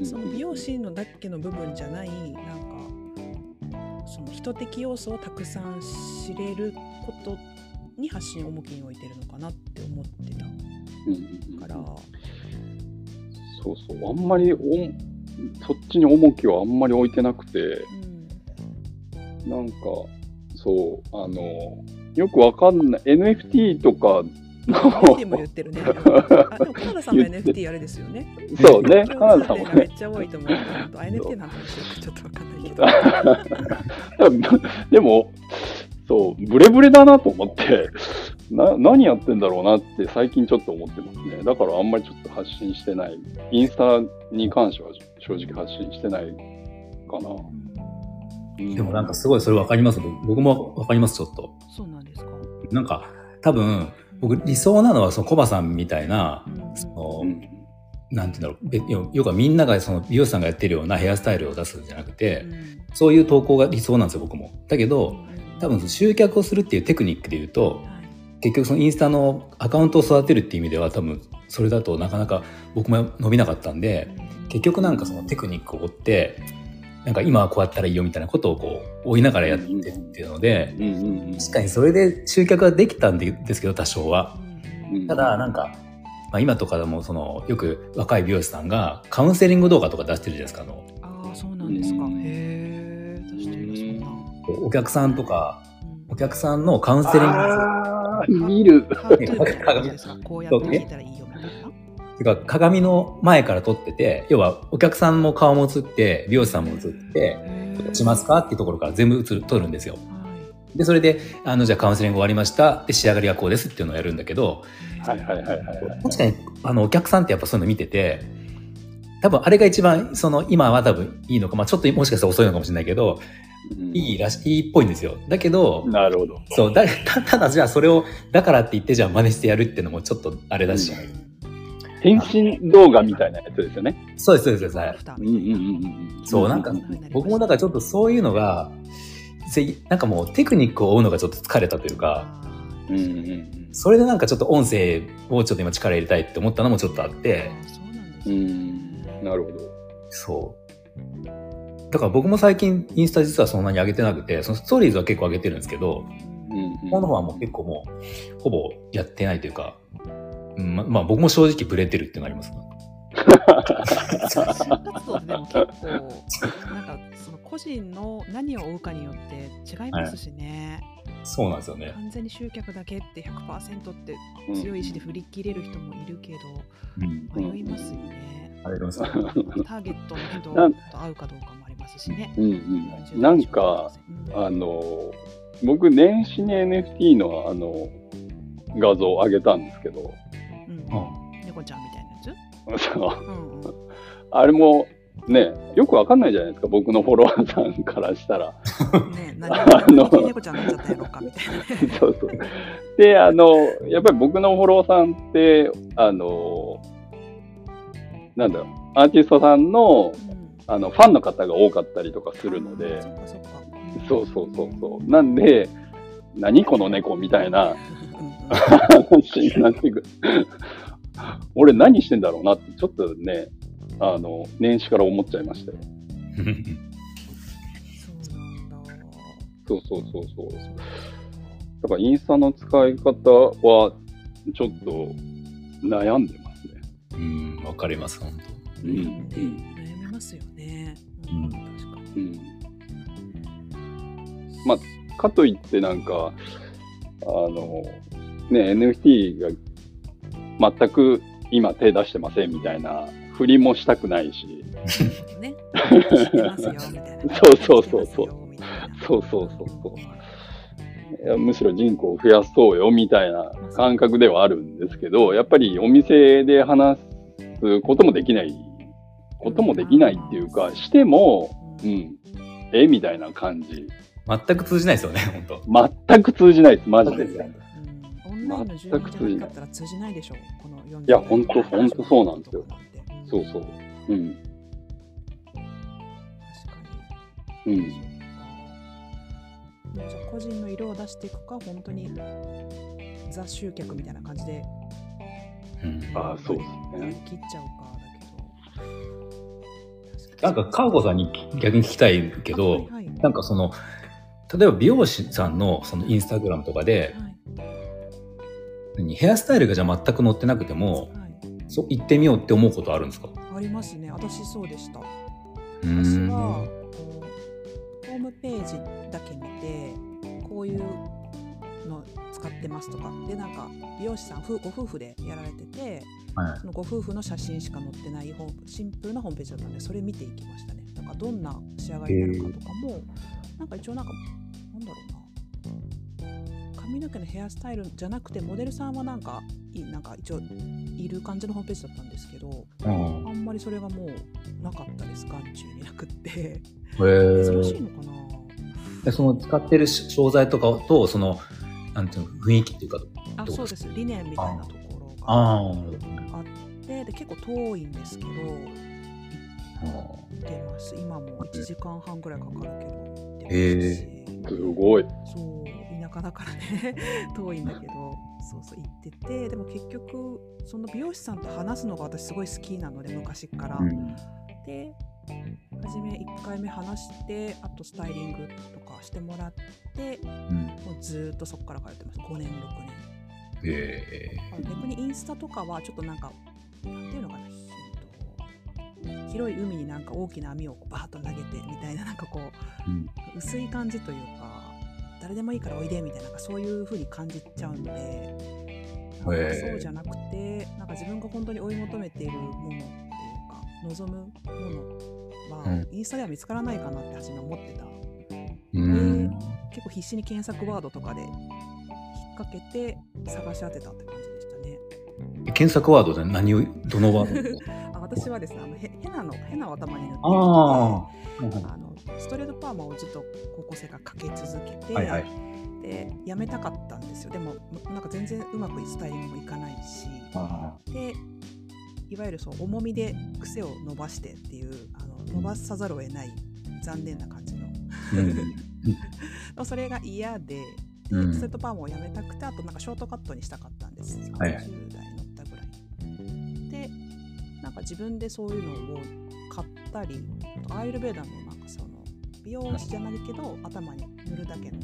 A: その美容師のだけの部分じゃないなんかその人的要素をたくさん知れることに発信を重きに置いてるのかなって思ってた。
B: うん
A: から、
B: そうそう、あんまりおそっちに重きをあんまり置いてなくて、
A: うん、
B: なんか、そう、あの、よくわかんない、NFT とかの
A: NFT も言ってるね。あでもカナダさんも NFT あれですよね。
B: そうね、カ
A: 共
B: ナダさんもね
A: めっ、ちゃ多いと思う。NFT なんちょっとわかんないけど。
B: でも、そう、ブレブレだなと思って、な何やってんだろうなって最近ちょっと思ってますね。だからあんまりちょっと発信してない。インスタに関しては正直発信してないかな。
C: でもなんかすごいそれ分かります僕も分かりますちょっと
A: そうなんですか。
C: なんか多分僕理想なのはそのコバさんみたいな
A: うん。
C: その、
B: うん。
C: なんて言うんだろう。べ要要はみんながその美容師さんがやってるようなヘアスタイルを出すんじゃなくて、
A: うん。
C: そういう投稿が理想なんですよ僕も。だけど
A: うん
C: 多分集客をするっていうテクニックで言うと
A: はい。
C: 結局そのインスタのアカウントを育てるっていう意味では多分それだとなかなか僕も伸びなかったんで結局なんかそのテクニックを追ってなんか今はこうやったらいいよみたいなことをこう追いながらやってっていうので
B: うんうんうん
C: 確かにそれで集客ができたんですけど多少は。ただなんか、まあ、今とかでもそのよく若い美容師さんがカウンセリング動画とか出してるじゃないですかあの
A: ああ、そうなんですか。
B: うん
A: へえ、出してるそんな。
C: お客さんとか
A: うん
C: お客さんのカウンセリング
B: 見る。
A: ハートゥーみたいな感じですか こうやって聞いたらいいよ。
C: てか鏡の前から撮ってて要はお客さんも顔も映って美容師さんも映って
A: へー「
C: しますか?」っていうところから全部映る撮るんですよ
A: はい
C: でそれであのじゃあカウンセリング終わりましたで仕上がりはこうですっていうのをやるんだけど
B: はいはいはいはいはい。
C: 確かにあのお客さんってやっぱそういうの見てて多分あれが一番その今は多分いいのか、まあ、ちょっともしかしたら遅いのかもしれないけど
B: うん
C: いいらしいいっぽいんですよだけど
B: なるほど。
C: そうだた ただじゃあそれをだからって言ってじゃあ真似してやるっていうのもちょっとあれだし、
B: 変身動画みたいなやつですよね。
C: そうですそうですはい
B: うんうんうんうん。
C: そうなんか僕もだからちょっとそういうのがぜなんかもうテクニックを追うのがちょっと疲れたというか
B: うんうんうん
C: それでなんかちょっと音声をちょっと今力入れたいって思ったのもちょっとあって
A: そうなん。
B: なるほど。
C: そうだから僕も最近インスタ実はそんなに上げてなくてそのストーリーズは結構上げてるんですけど
B: うん
C: この方はもう結構もうほぼやってないというか、うん、ままあ僕も正直ブレてるっていうのがあります
A: 発信活動ってでも結構なんかその個人の何を追うかによって違いますしね、
C: そうなんですよね。
A: 完全に集客だけって100%って強い意志で振り切れる人もいるけど、
C: うん。
A: 迷いますよね、
C: あれです。か
A: ターゲットの人と会うかどうかもありますしね。
B: うんうん。なんか、あの、僕、年始に NFT のあの、画像を上げたんですけど、
A: うん
C: うん
A: 猫ちゃんみたいなやつ、
B: そう。
A: うんうん。
B: あれも、ね、よくわかんないじゃないですか、僕のフォロワーさんからしたら。
A: ね 何？
B: の。
A: 何猫ちゃんになっちゃったやろうかみたいな。
B: そうそう。で、あの、やっぱり僕のフォロワーさんって、あの、なんだろう、アーティストさんの
A: うん。
B: あのファンの方が多かったりとかするので。
A: そ、
B: うそうそうそう。なんで、何この猫みたいな 話になってくる。俺何してんだろうなって、ちょっとね、あの、年始から思っちゃいましたよ。
A: そう。
B: そうそうそう。だからインスタの使い方は、ちょっと悩んでますね。
C: うん、わかります、本当。
B: うん。
A: ね悩みますよね。うん
C: うん
A: 確か
B: う
A: に。
B: ん。まあ、かといってなんか、あの、ね、NFT が全く今手出してませんみたいな振りもしたくないし、
A: ね。
B: そうそうそうそうそうそうそうそう。いやむしろ人口を増やそうよみたいな感覚ではあるんですけど、やっぱりお店で話すこともできない、こともできないっていうか、しても、うん、えみたいな感じ。
C: 全く通じないですよね、本当。
B: 全く通じないです、マジで。
A: うんオンラインの住民じゃなかったら通じないでしょ、この40
B: いやほんとほんとそうなんですよそうそう。うん。
A: 確かに。
B: うん。
A: じゃあ個人の色を出していくか、本当にザ集客みたいな感じで
C: うん、
B: ああ、そうですね。
A: きっちゃうかだけど。
C: なんか、かおこさんに逆に聞きたいけど、
A: はいはい
C: なんかその、例えば美容師さんのそのインスタグラムとかで、
A: はい
C: 何？ヘアスタイルがじゃあ全く載ってなくても、
A: はい。
C: そ行ってみようって思うことあるんですか？
A: ありますね。私そうでした。
C: う
A: 私。はホームページだけ見てこういうの使ってますとかでなんか美容師さん夫ご夫婦でやられてて
C: はい。
A: そのご夫婦の写真しか載ってないシンプルなホームページだったんでそれ見ていきましたね。なんかどんな仕上がりになるかとかもなんか一応なんかなんだろうな髪の毛のヘアスタイルじゃなくてモデルさんはなんかいなんか一応いる感じのホームページだったんですけど
C: うん。
A: あんまりそれがもうなかったです眼中になくって。
C: へ
A: 珍しい
C: ー
A: のかな。
C: でその使ってる商材とかと、その、なんていうの、雰囲気っていうか、
A: あそうです。理念みたいなところが
C: あ
A: ってで結構遠いんですけど行ってます。今も1時間半ぐらいかかるけど行ってますし。
B: すごい。
A: そう田舎だからね。遠いんだけど。そうそう行ってて。でも結局その美容師さんと話すのが私すごい好きなので昔から、
C: うん。
A: で初め1回目話してあとスタイリングとかしてもらって
C: うん。
A: もうずーっとそこから通ってます。5年6年。
C: へ
A: あの逆にインスタとかはちょっとなんかなんていうのかなえっと広い海になんか大きな網をバーッと投げてみたいななんかこ
C: ーうん。
A: う薄い感じというか誰でもいいからおいでみたいななんかそういう風に感じちゃうんかそうじゃなくてなんか自分が本当に追い求めているものっていうか望むものは、
C: うん。
A: インスタでは見つからないかなって初め思ってた。
C: うん。
A: 結構必死に検索ワードとかで引っ掛けて探し当てたって感じでしたね。
C: 検索ワードで何を、どのワード
A: 私はですねあのヘヘナのヘナを頭に塗って
C: あ
A: のストレートパーマをずっと高校生からかけ続けて、
C: はいはい。
A: でやめたかったんですよ。でもなんか全然うまくスタイリングもいかないし
C: あ
A: でいわゆるそう重みで癖を伸ばしてっていうあの伸ばさざるを得ない残念な感じの。
C: うん
A: それが嫌でで、
C: うん。
A: ストレートパーマをやめたくてあとなんかショートカットにしたかったんです30
C: はい
A: 代に乗ったぐらいでなんか自分でそういうのを買ったりアイルベーダーのなんかその美容師じゃないけど頭に塗るだけの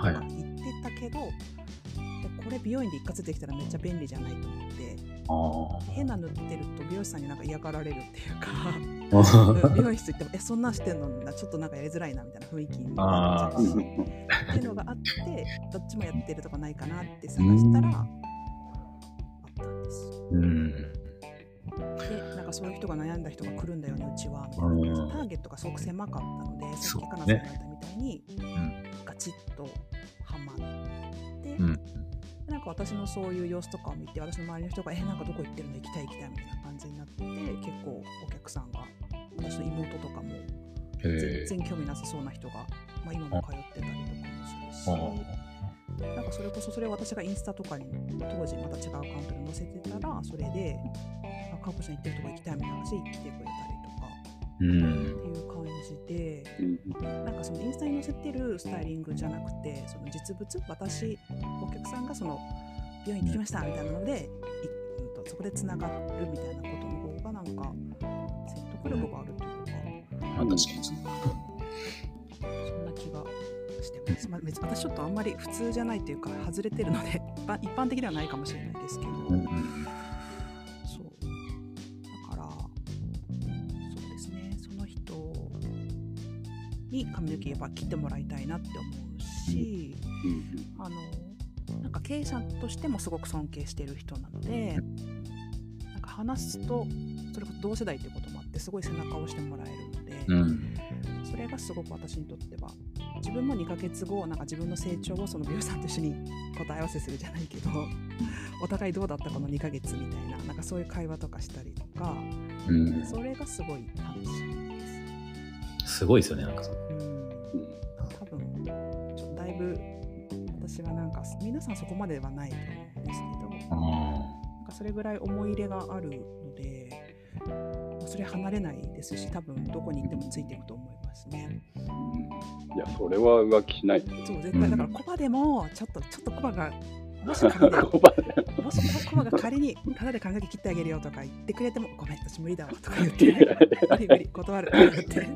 C: はい。
A: なんか言ってたけど、でこれ美容院で一括できたらめっちゃ便利じゃないと思って
C: あ
A: 変な塗ってると美容師さんになんか嫌がられるっていうか
C: あ
A: 美容室行っても「えそんなんしてんの?」ちょっとなんかやりづらいなみたいな雰囲気になっちゃうしっていうのがあってどっちもやってるとかないかなって探したらあったんです。
C: うん
A: でなんかそういう人が悩んだ人が来るんだよねうちは。みたいな
C: うん
A: ターゲットがすごく狭かったのでさっきかなさん
C: ね
A: が言ったみたいに、ガチッとはまって、
C: うん。
A: でなんか私のそういう様子とかを見て私の周りの人が「えなんかどこ行ってるの行きたい行きたい」みたいな感じになって結構お客さんが私の妹とかも全然興味なさそうな人が、まあ、今も通ってたりとかもするし、なんかそれこそそれを私がインスタとかに当時また違うアカウントで載せてたらそれで「あかこちゃん行ってるとこ行きたい」みたいな話で来てくれたりとか
C: うん
A: っていう感じで
B: うん
A: なんかそのインスタに載せてるスタイリングじゃなくてその実物私お客さんがその病院行ってきましたみたいなので、いうんとそこでつながるみたいなことの方がなんか説得力があるというか。
C: まあ確かにそ
A: んな気がしてます。まあ、別に私ちょっとあんまり普通じゃないというか外れてるので 一般的ではないかもしれないですけど、
C: うん
A: そう。だからそうですね。その人に髪の毛やっぱ切ってもらいたいなって思うし、あのなんか経営者としてもすごく尊敬してる人なのでなんか話すとそれこそ同世代っていうこともあってすごい背中を押してもらえるので。
C: うん。
A: それがすごく私にとっては自分も2ヶ月後なんか自分の成長をその美容師さんと一緒に答え合わせするじゃないけど お互いどうだったこの2ヶ月みたいななんかそういう会話とかしたりとか
C: うん。
A: それがすごい楽しいです。
C: すごいですよねなんかそう
A: うん。多分ちょっとだいぶ私はなんか皆さんそこまではないと思うんですけどなんかそれぐらい思い入れがあるのでまあそれ離れないですし多分どこに行ってもついていくと思いますね。
B: いや、それは浮気しない。
A: そう絶対。だからコバでもちょっとちょっとコバが もし仮に
B: コバで
A: も。しコバが仮にただで髪の毛切ってあげるよとか言ってくれてもごめん私無理だわとか言って
B: いやいや
A: 無理無理断るって。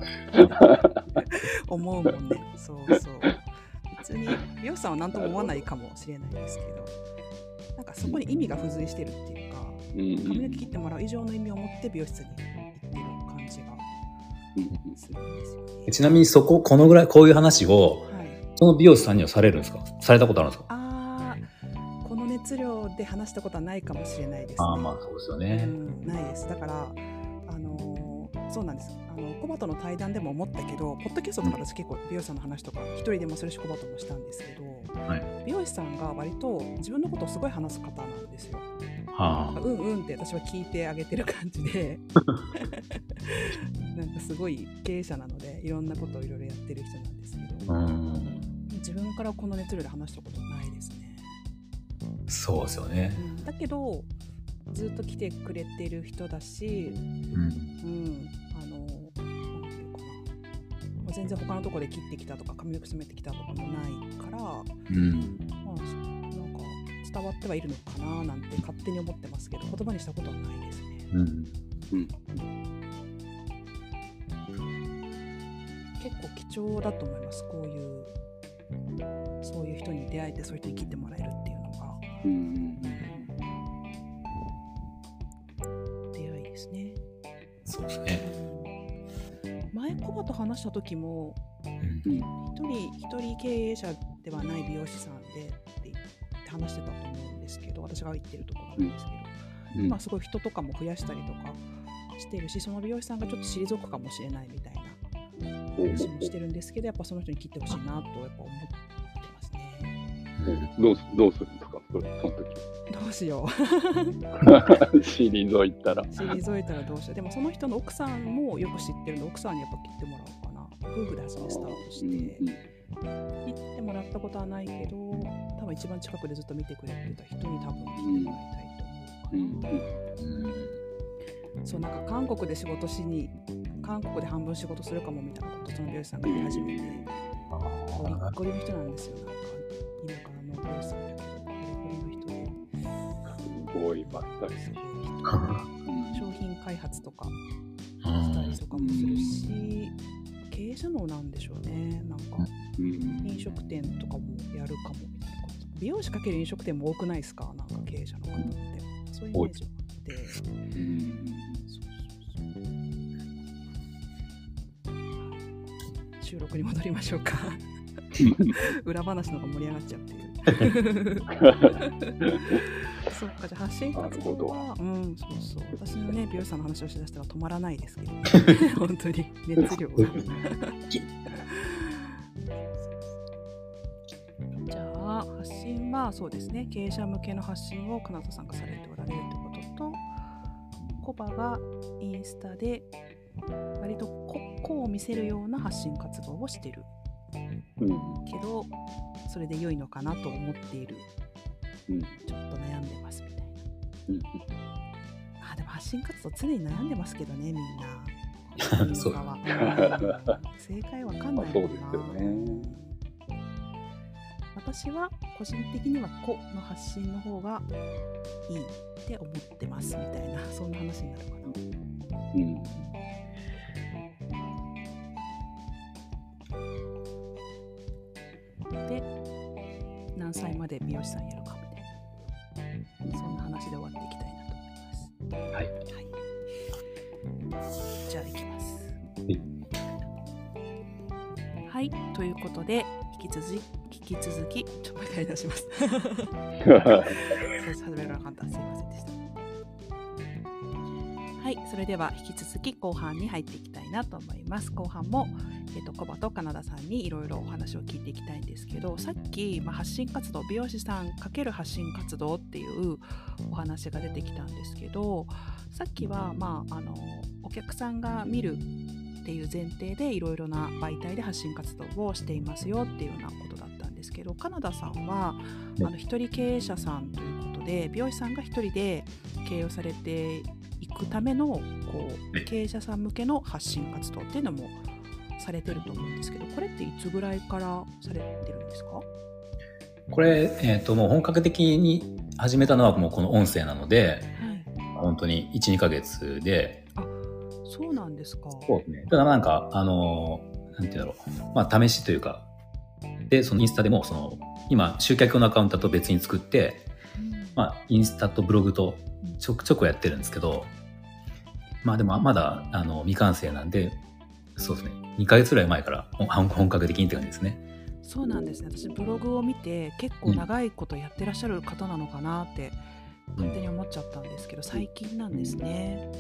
A: 思うもんね。そうそう。別に美容師さんは何とも思わないかもしれないですけどなんかそこに意味が付随してるっていうか
B: うん
A: 髪の毛切ってもらう以上の意味を持って美容室に感じが
B: うん
A: するんですよね。
C: ちなみにそここのぐらいこういう話を
A: はい
C: その美容師さんにはされるんですか？されたことあるんですか？
A: あーこの熱量で話したことはないかもしれないですね。
C: ああまあそうですよね
A: うん、ないです。だから、あのーそうなんです。あのコバとの対談でも思ったけど、ポッドキャストとか私結構美容師さんの話とか一人でもするしコバともしたんですけど、
C: はい。
A: 美容師さんが割と自分のことをすごい話す方なんですよ。
C: はあ。
A: うんうんって私は聞いてあげてる感じで、なんかすごい経営者なのでいろんなことをいろいろやってる人なんですけど、
C: うん。
A: 自分からこの熱量で話したことないですね。
C: そうですよね。
A: うん。だけどずっと来てくれてる人だし、
C: うん。
A: うん、全然他のところで切ってきたとか、髪の毛染めてきたとかもないから、まあ、
C: うん
A: なんか伝わってはいるのかななんて勝手に思ってますけど、言葉にしたことはないですね。
C: うん。
A: 結構貴重だと思います、こういう、そういう人に出会えて、そういう人に切ってもらえるっていうのが、
B: うん。
A: 出会いですね。
C: そうですね
A: 前、コバと話した時も、
C: うん。
A: 一人一人経営者ではない美容師さんでって言って話してたと思うんですけど私が行ってるところなんですけど、
B: うん。
A: まあすごい人とかも増やしたりとかしてるしその美容師さんがちょっと退くかもしれないみたいな話もしてるんですけどやっぱその人に切ってほしいなとやっぱ思
B: どうすどうするんですか？それその
A: どうしよう。
B: 時退いたら。
A: 退いたらどうしよう。でもその人の奥さんもよく知ってるんで奥さんにやっぱ切ってもらおうかな。夫婦で初めスタートして。
B: うん
A: 切ってもらったことはないけど多分一番近くでずっと見てくれてた人に多分切ってもらいたいと
B: うん
A: 思う。かな、
C: うん
A: そうなんか韓国で仕事しに韓国で半分仕事するかもみたいなことその美容師さんが言い始めて。ゴリッゴリの人なんですよなんか。田舎の美容師さんだけどゴリゴリの人です
B: ごいばったり
A: すごい人。
B: うん
A: 商品開発とか
C: うん
A: したりとかもするし経営者能なんでしょうねなんか。
B: うん。
A: 飲食店とかもやるかもみたいなこと美容師かける飲食店も多くないですか？なんか経営者の方って。そういうイメージがあって。
B: うん
A: そうそうそう。収録に戻りましょうか。裏話の方が盛り上がっちゃうって そっかじゃあ発信活動はうんそうそう。私のね美容師さんの話をしだしたら止まらないですけど、ね、本当に熱量が。じゃあ発信はそうですね。経営者向けの発信を金田さんがされておられるってこととコバがインスタで割と個を見せるような発信活動をしてる。
B: うん。
A: けどそれで良いのかなと思っている
B: うん。
A: ちょっと悩んでますみたいな
B: うん。
A: あでも発信活動常に悩んでますけどねみんな
C: そう
A: うん正解わかん
B: まあ
A: ないもんな
B: そうですよね。
A: 私は個人的には個の発信の方がいいって思ってますみたいなそんな話になるかな
B: うん。
A: で何歳まで美容師さんやるかみたいなそんな話で終わっていきたいなと思います。
C: はい。
A: はい、じゃあ行きます。
C: い
A: はい。ということで引き続き引き続きちょっとも う一回出します。始めるの簡単すいませんでしたはいそれでは引き続き後半に入っていきたいなと思います。後半もえー、とコバとカナダさんにいろいろお話を聞いていきたいんですけどさっき、まあ、発信活動美容師さん×発信活動っていうお話が出てきたんですけどさっきは、まあ、あのお客さんが見るっていう前提でいろいろな媒体で発信活動をしていますよっていうようなことだったんですけどカナダさんはあの一人経営者さんということで美容師さんが一人で経営をされていくためのこう経営者さん向けの発信活動っていうのもされてると思うんですけどこれっていつぐらいからされてるんですか？
C: これ、えっ、と、もう本格的に始めたのはもうこの音声なので、
A: はい。
C: 本当に1、2ヶ月で、
A: そうなんですか。
C: そうですね。ただなんか、あのー、なんていうんだろう。まあ、試しというか、で、そのインスタでも、その、今、集客のアカウントと別に作って、
A: うん
C: まあ、インスタとブログとちょくちょくやってるんですけど、まあでもまだ、あの、未完成なんで、そうですね。2ヶ月ぐらい前から本本格的にって感じですね。
A: そうなんですね私ブログを見て結構長いことやってらっしゃる方なのかなって勝手に思っちゃったんですけど最近なんですね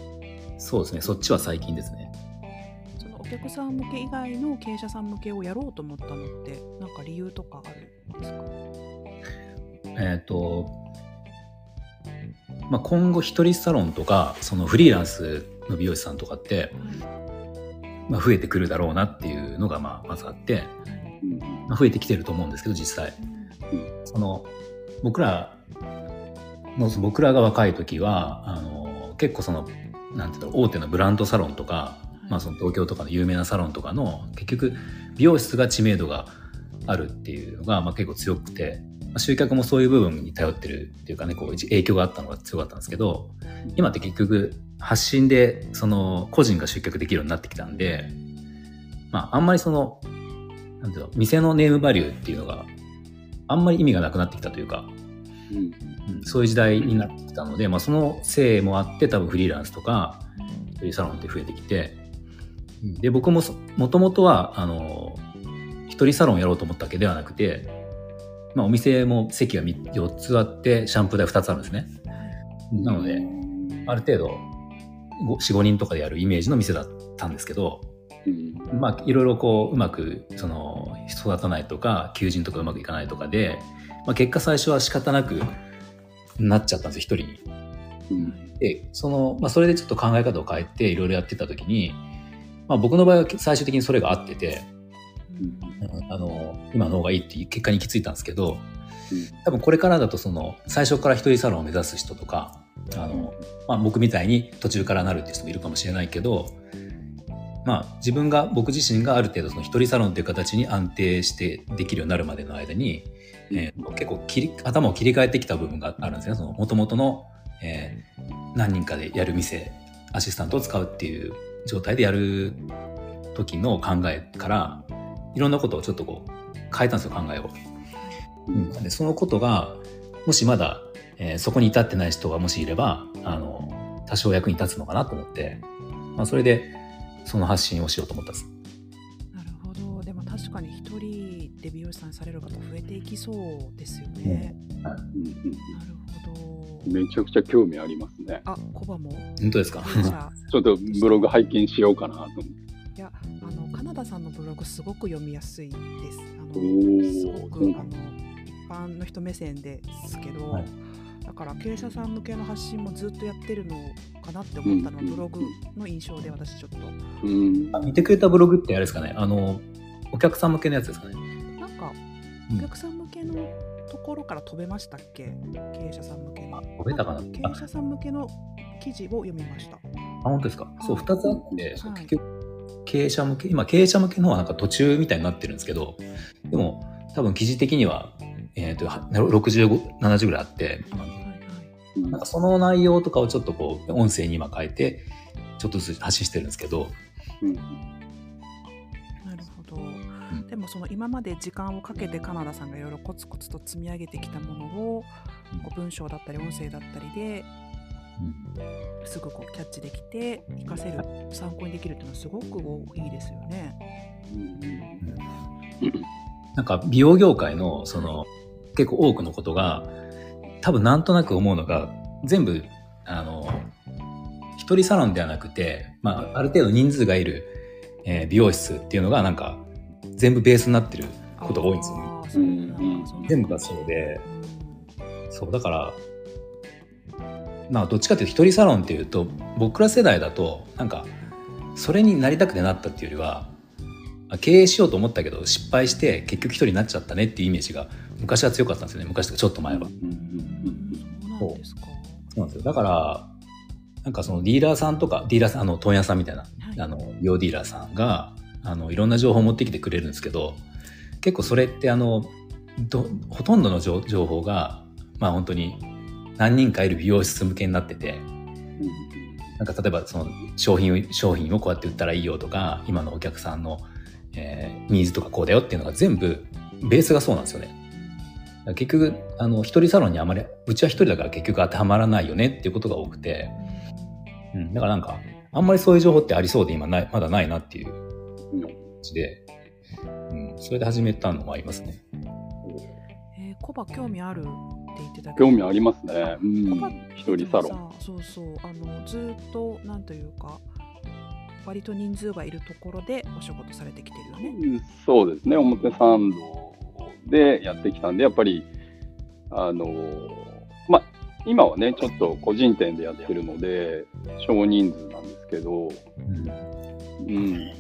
C: そうですね。そっちは最近ですね。
A: そのお客さん向け以外の経営者さん向けをやろうと思ったのってなんか理由とかあるんですか？
C: えっ、と、まあ、今後一人サロンとか、そのフリーランスの美容師さんとかって、まあ、増えてくるだろうなっていうのがまあまずあって、まあ、増えてきてると思うんですけど実際。その僕らの僕らが若い時はあの結構そのなんていうんだろう大手のブランドサロンとか、まあ、その東京とかの有名なサロンとかの結局美容室が知名度があるっていうのが、まあ、結構強くて、まあ、集客もそういう部分に頼ってるっていうかねこう影響があったのが強かったんですけど今って結局発信でその個人が集客できるようになってきたんで、まあ、あんまりそのなんていうの店のネームバリューっていうのがあんまり意味がなくなってきたというか、
B: うん。
C: うんそういう時代になってきたので、まあ、そのせいもあって多分フリーランスとかサロンって増えてきてうんで僕もそもともとはあの一人サロンやろうと思ったわけではなくて、まあ、お店も席が4つあってシャンプー台2つあるんですね。なのである程度45人とかでやるイメージの店だったんですけど
B: うん。
C: まあいろいろこううまくその育たないとか求人とかうまくいかないとかで、まあ、結果最初は仕方なくなっちゃったんですよ一人に。
B: うん。
C: でその、まあ、それでちょっと考え方を変えていろいろやってた時に、まあ、僕の場合は最終的にそれが合ってて、うん。あの今の方がいいっていう結果に行き着いたんですけど多分これからだとその最初から一人サロンを目指す人とかあの、まあ、僕みたいに途中からなるっていう人もいるかもしれないけど、まあ、自分が僕自身がある程度その一人サロンっていう形に安定してできるようになるまでの間に、えー結構切り頭を切り替えてきた部分があるんですね。その元々の、えー何人かでやる店アシスタントを使うっていう状態でやる時の考えからいろんなことをちょっとこう変えたんですよ考えを。
B: うん。
C: でそのことがもしまだ、えーそこに至ってない人がもしいればあの多少役に立つのかなと思って、まあ、それでその発信をしようと思ったんです。
A: なるほど。でも確かに一人で美容師さんされる方増えていきそうですよね、
B: うん。
A: なるほど。
B: めちゃくちゃ興味ありますね。
A: あコバも
C: 本当ですか？
B: ちょっとブログ拝見しようかなと思って。
A: いやさんのブログすごく読みやすいです。あのすごくあの一般の人目線ですけど、
C: はい。
A: だから経営者さん向けの発信もずっとやってるのかなって思ったのは
B: うん。
A: ブログの印象で私ちょっと。
B: うん。
C: あ見てくれたブログってあれですかね。あのお客さん向けのやつですかね。
A: なんか
C: うん。
A: お客さん向けのところから飛べましたっけ？経営者さん向けの。
C: あ飛べたかな。
A: 経営者さん向けの記事を読みました。
C: あ本当ですか。そう2つあって、
A: はい。
C: 結局経営者向け今経営者向けのはなんか途中みたいになってるんですけどでも多分記事的には、えー、と6570ぐらいあって
A: はいはい。
B: うん
C: なんかその内容とかをちょっとこう音声に今変えてちょっとずつ発信してるんですけど、
B: うん。
A: なるほど、
C: ん。
A: でもその今まで時間をかけてカナダさんがいろいろコツコツと積み上げてきたものを
C: うん
A: こう文章だったり音声だったりですぐこうキャッチできて活かせる参考にできるっていうのはすごくいいですよね。
C: なんか美容業界のその結構多くのことが多分なんとなく思うのが全部あの一人サロンではなくて、まあ、ある程度人数がいる、えー美容室っていうのがなんか全部ベースになってることが多いんですよね。全部がそうで。
A: うん
C: そうだからまあどっちかというと一人サロンっていうと僕ら世代だとなんかそれになりたくてなったっていうよりはあ経営しようと思ったけど失敗して結局一人になっちゃったねっていうイメージが昔は強かったんですよね昔とかちょっと前は。
A: そうなんですか。
C: そうなんですよだからなんかそのディーラーさんとかディーラーさんあの問屋さんみたいな、
A: はい
C: あの美容ディーラーさんがあのいろんな情報を持ってきてくれるんですけど結構それってあのどほとんどの情情報がまあ本当に何人かいる美容室向けになっててなんか例えばその商品を商品をこうやって売ったらいいよとか今のお客さんの、えーニーズとかこうだよっていうのが全部ベースがそうなんですよね。結局あの一人サロンにあまりうちは一人だから結局当てはまらないよねっていうことが多くて、うん、だからなんかあんまりそういう情報ってありそうで今ないまだないなっていう感じで、うん、それで始めたのもありますね。
A: えーコバ興味ある？って言ってたけど。
B: 興味ありますね。うん。一人サロン。
A: ン。そうそうあのずっとなんというか割と人数がいるところでお仕事されてきてるよね。
B: うんそうですね。表参道でやってきたんで、やっぱり、あの、まあ、今はね、ちょっと個人店でやってるので、少人数なんですけど、
C: うん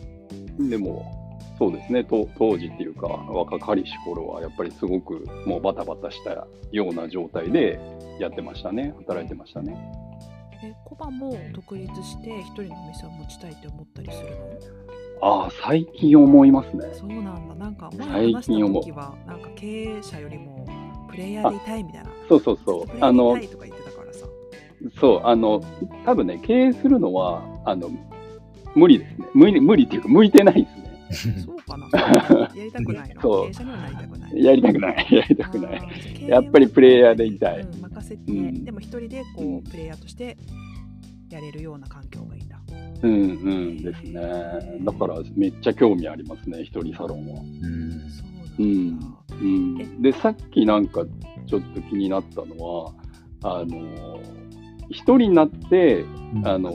B: うん。でも、そうですね、と当時っていうか、若かりし頃は、やっぱりすごくもうバタバタしたような状態でやってましたね。働いてましたね。
A: えコバも独立して一人のお店を持ちたいって思ったりするの？
B: ああ、最近思いますね。
A: そうなんだなんか前
B: 最
A: 話した
B: 近思う
A: 時はなんか経営者よりもプレイヤーでいたいみたいな
B: そうそうそう。あのそう、あの、多分ね、経営するのは、あの、無理ですね。無理、無理っていうか、向いてないですね。
A: そうかな。やりたくないの？
B: そう。やりたくない。やりたくない。やっぱりプレイヤーでいたい。
A: うん任せて、
B: うん。
A: でも一人でこう、
B: うん。
A: プレイヤーとしてやれるような環境がいいんだ
B: うんうんですね。だから、めっちゃ興味ありますね、一人サロンは。
C: うん。
A: うん。
B: で、さっきなんか、ちょっと気になったのは、あの、一人になって、あの、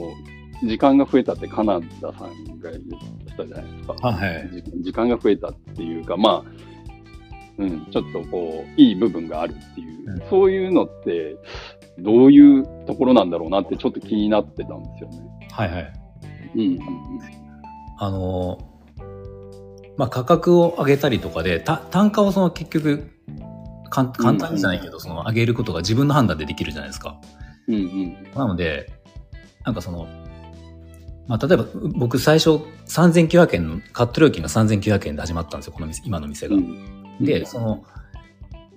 B: 時間が増えたってカナダさんが言ってたじゃないですか。
C: あはい
B: じ時間が増えたっていうか、まあ、うん、ちょっとこう、いい部分があるっていう、
C: うん
B: そういうのって、どういうところなんだろうなってちょっと気になってたんですよね。
C: はいはい
B: うんうん
C: あのまあ価格を上げたりとかでた単価をその結局かん簡単にじゃないけど、その上げることが自分の判断でできるじゃないですか。
B: うん。うんうん。
C: なので、なんかその、まあ、例えば僕最初3900円の、カット料金が3900円で始まったんですよ、この店、今の店が。
B: うん
C: で、その、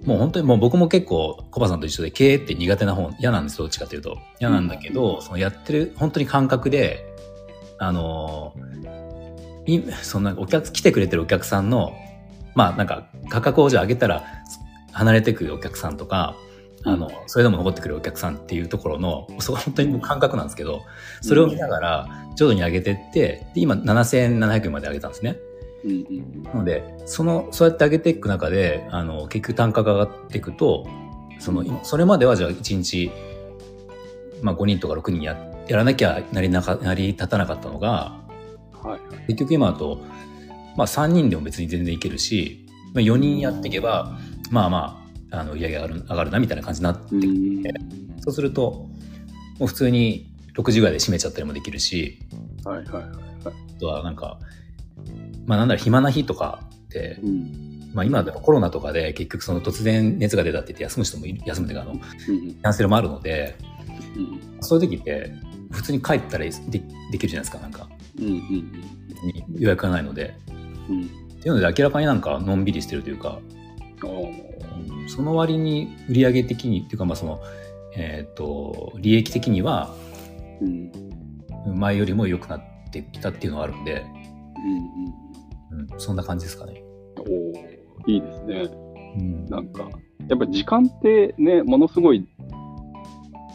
C: もう本当にもう僕も結構コバさんと一緒で経営って苦手な方、嫌なんですよ、どっちかというと。嫌なんだけど、そのやってる、本当に感覚で、あのいそんなお客、来てくれてるお客さんの、まあなんか価格をじゃあ上げたら離れてくるお客さんとか、あの、それでも残ってくるお客さんっていうところの、そこ本当に感覚なんですけど、それを見ながら徐々に上げてって、で今7700円まで上げたんですね。なので、その、そうやって上げていく中で、あの、結局単価が上がっていくと、その、今それまではじゃあ1日、まあ5人とか6人や、やらなきゃなりなか、なり立たなかったのが、
B: はい。
C: 結局今だと、まあ3人でも別に全然いけるし、まあ4人やっていけば、まあまあ、あの、売り上げ上がる、上がるなみたいな感じになってくる
B: うん
C: そうすると、もう普通に、6時ぐらいで閉めちゃったりもできるし、
B: はいはいはいはい。
C: あとはなんか、まあなんだろう、暇な日とかって、
B: うん。
C: まあ今だとコロナとかで結局その突然熱が出たって言って休む人も休むっていうかあの、
B: うん
C: キャンセルもあるので、
B: うん
C: そういう時って普通に帰ったらでできるじゃないですか、なんか。
B: うんうん
C: 予約がないので。
B: うんうん。
C: っていうので明らかになんかのんびりしてるというか、
B: あー
C: その割に売上的にっていうかまあその、えっ、と、利益的には
B: うん
C: 前よりも良くなってきたっていうのがあるんで、
B: うん
C: うん、そんな感じですかね。
B: うん。おーいいですね。
C: うん、
B: なんか、やっぱ時間ってね、ものすごい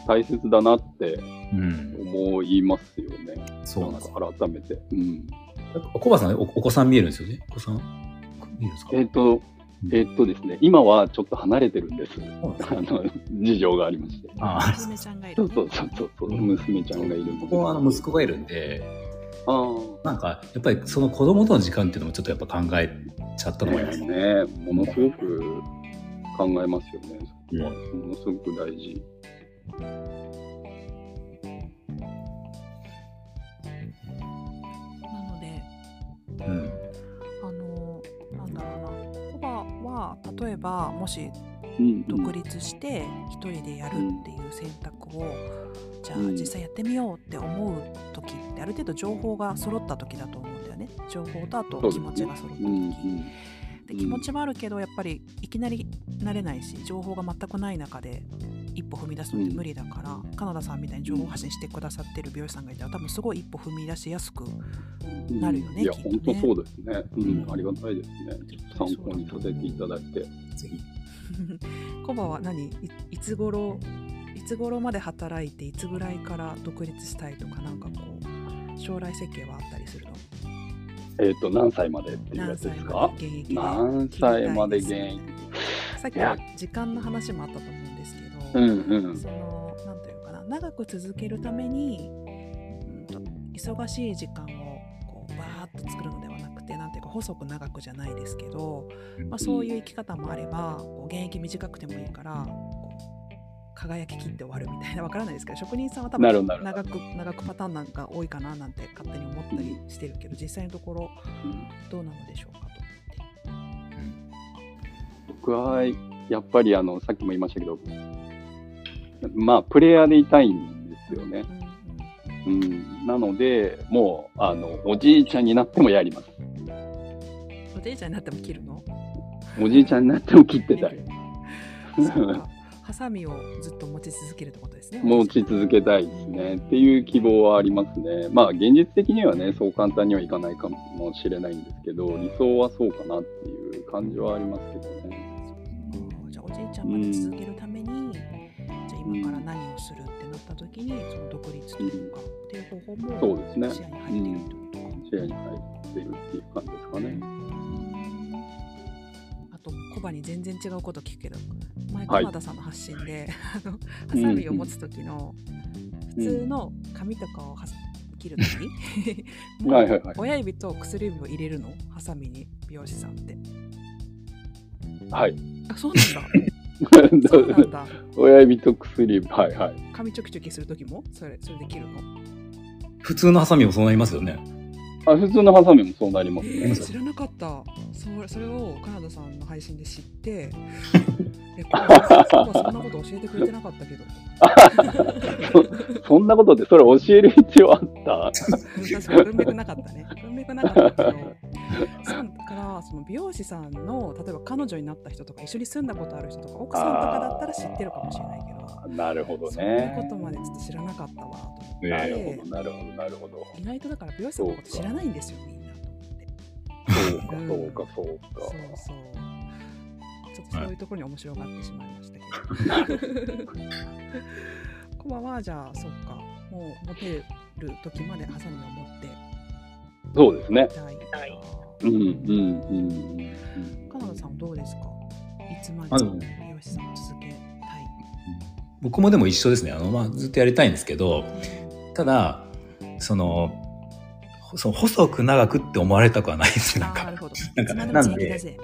B: 大切だなって
C: うん、
B: 思いますよね。
C: そうなんです。
B: か改めて。うん。
C: コバさんお、お子さん見えるんですよね？お子さん？見えるんですか？
B: えっ、と、えっ、とですね、今はちょっと離れてるんです。あの、事情がありまして。
C: ああ、
A: 娘ちゃんがいる、
B: そうそうそうそうそう、娘ちゃんがいるので。
C: ここはあの息子がいるんで、
B: あー
C: なんかやっぱりその子供との時間っていうのもちょっとやっぱ考えちゃったと思います。
B: ね、ものすごく考えますよね。そこはものすごく大事。
A: は例えばもし
B: うん
A: 独立して一人でやるっていう選択を、じゃあ
B: うん。
A: 実際やってみようって思う時ってある程度情報が揃った時だと思うんだよね。情報とあと気持ちが揃った時、で気持ちもあるけどやっぱりいきなり慣れないし情報が全くない中で一歩踏み出すのって無理だから、カナダさんみたいに情報発信してくださってる美容師さんがいたら多分すごい一歩踏み出しやすく
B: うん
A: なるよね
B: いや、
A: きっとね。
B: 本当そうですね。う
A: うん。
B: ん、ありがたいですね。参考にさせていただいて。
C: ぜひ。
A: コバは何？いいつ頃いつ頃まで働いていつぐらいから独立したいとかなんかこう将来設計はあったりするの？
B: えっ、と、何歳までっていうや
A: 何
B: つで
A: 歳ま
B: すか
A: で現役で？
B: 何歳まで現役。
A: さっきは時間の話もあったと思うん
B: うんうん。
A: そのというかな長く続けるために、うんと忙しい時間をこうバーッと作るのではなくてなんていうか細く長くじゃないですけど、まあ、そういう生き方もあればこう現役短くてもいいから輝ききって終わるみたいなわからないですけど職人さんは多分長く長くパターンなんか多いかななんて勝手に思ったりしてるけど実際のところどうなのでしょうかと思って。
B: 僕は、やっぱり、あの、さっきも言いましたけど、まあ、プレイヤーでいたいんですよね。
A: うん。
B: なので、もう、あの、おじいちゃんになってもやります。
A: おじいちゃんになっても切るの？
B: おじいちゃんになっても切ってたい。
A: ハサミをずっと持ち続けるってことですね。
B: 持ち続けたいですね。っていう希望はありますね。まあ、現実的にはね、そう簡単にはいかないかもしれないんですけど、理想はそうかなっていう感じはありますけどね。
A: じゃあおじいちゃんまで続けるたあ今から何をするってなった時にその独立というか、っていう方法も
B: そうですね。
A: 視野に入ってるってことか。
B: 視野に入ってるっていう感じですかね。
A: あとコバに全然違うこと聞くけど前
B: はい。
A: カナダさんの発信で、あのハサミを持つ時の普通の紙とかをは切る時？もう親指と薬指を入れるの？ハサミに美容師さんって。
B: はい。
A: あそうなんだ そうなんだ
B: 親指と薬、はいはい。
A: 髪チョキチョキする時も？それそれで切るの？
C: 普通のハサミもそうなりますよね。
B: あ普通のハサミもそうなりますね
A: えー。知らなかったそれそれをカナダさんの配信で知って そんなこと教えてくれてなかったけど
B: そ そんなことでそれ教える必要あった？
A: 確かに文脈なかったね。文脈なかったけど、そうだからその美容師さんの例えば彼女になった人とか一緒に住んだことある人とか奥さんとかだったら知ってるかもしれないけど、
B: なるほど
A: そんなこ
B: ね。
A: とまでちょっと知らなかったわと思って、
B: なるほど、なるほど、なるほど。
A: 意外とだから美容師さんのこと知らないんですよみんなと思って。
B: そうか、そうか、そうか。
A: そうそう。ちょっとそういうところに面白がってしまいましたけど。コバはじゃあそっかもう持てる時までハサミを持って
B: そうですね。
A: たい。
B: うん、うん、うん。
A: カナダさんはどうですか？いつまで美容師さんを続けたい？
C: 僕もでも一緒ですね。あの、まあ、ずっとやりたいんですけど、ただ、その、その細く長くって思われたくはないです。なんか
A: なる。ほど。
C: なんかなんで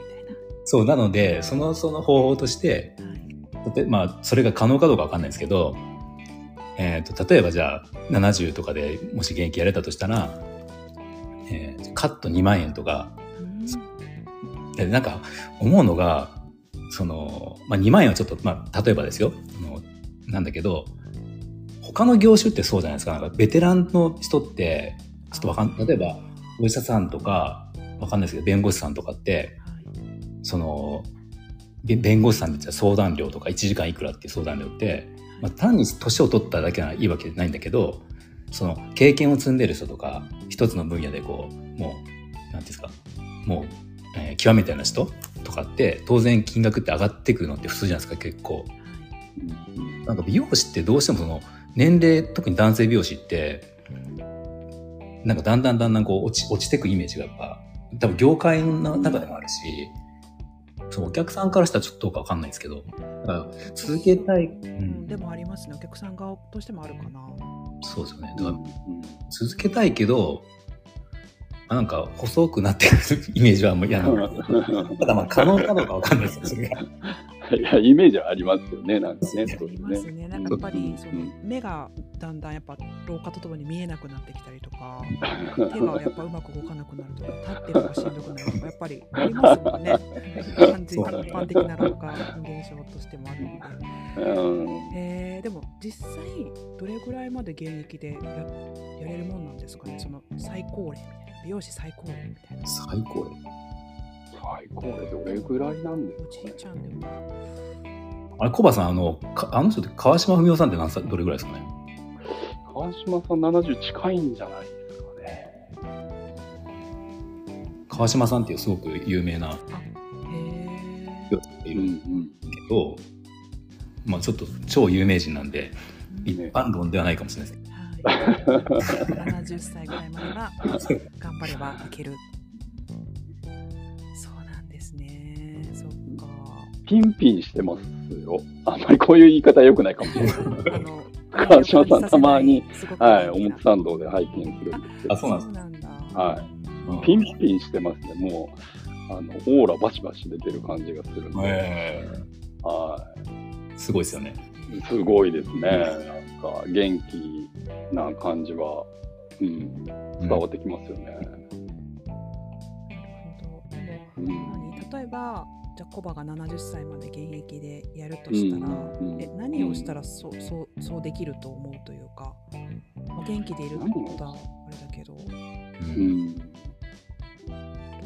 C: そう、なので、その、その方法として。
A: はい
C: でまあ、それが可能かどうかわかんないですけど、えー、と例えばじゃあ70とかでもし現役やれたとしたら、えーカット2万円とか
A: うん
C: でなんか思うのがその、まあ、2万円はちょっと、まあ、例えばですよなんだけど他の業種ってそうじゃないですかなんかベテランの人ってちょっとわかん例えばお医者さんとかわかんないですけど弁護士さんとかって
A: はい。
C: そのべ弁護士さんで言ったら相談料とか1時間いくらっていう相談料って、まあ、単に年を取っただけならいいわけじゃないんだけどその経験を積んでる人とか一つの分野でこうもうなんていうんですかもう、えー極めたような人とかって当然金額って上がってくるのって普通じゃないですか結構。
B: うん。
C: なんか美容師ってどうしてもその年齢特に男性美容師ってなんかだんだんだんだんこう落ち落ちてくイメージがやっぱ多分業界の中でもあるしそのお客さんからしたらちょっとどうかわかんないですけど続けたい、う
A: うん。
C: ん、
A: でもありますね。お客さん側としてもあるかな。
C: そうですよね。だから
B: うん。
C: 続けたいけどあなんか細くなってくるイメージはもう嫌なの。ただまあ可能かどうかわかんないですよそれが。
B: いや、イメージはありますよね、なんかね、
A: あ
B: そういうね。
A: りますね。なんかやっぱりその
B: うん
A: 目がだんだんやっぱ老化とともに見えなくなってきたりとか 手がやっぱうまく動かなくなるとか立ってるのがしんどくなるとかやっぱりありますもんね。完全に一般的な老化の現象としてもあるので。
B: うん
A: えー、でも実際どれぐらいまで現役でややれるもんなんですかねその最高齢みたいな美容師最高齢みたいな。
C: 最高
B: 最高でどれぐらいなんです
A: おじい。ちゃんでも。
C: あれコバさんあのかあの人って川島文夫さんって何歳どれぐらいですかね？
B: 川島さん70近いんじゃないですかね。
C: 川島さんっていうすごく有名な人がいるんだ
B: うん
C: けど、まあちょっと超有名人なんで
A: うん
C: 一般論ではないかもしれないです。
A: はい、70歳ぐらいまでは頑張ればいけるそうなんですねそっか
B: ピンピンしてますよ。あんまりこういう言い方良くないかもしれない。
A: あの
B: 川島さんたまにはい、表参道で拝見するんですけど
C: あそうなん
A: だ
B: はい
C: うん
B: ピンピンしてますね。もう、あの、オーラバシバシ出てる感じがするんで。
C: え
B: は
C: ーすごいですよね
B: い。すごいですね。か、元気な感じは、うん、伝わってきますよね。うん。
A: 何例えばじゃあコバが70歳まで現役でやるとしたら、
B: うんうん
A: え何をしたらそうそうそうできると思うというか、まあ元気でいるってことはあれだけどど
C: う
B: うんん。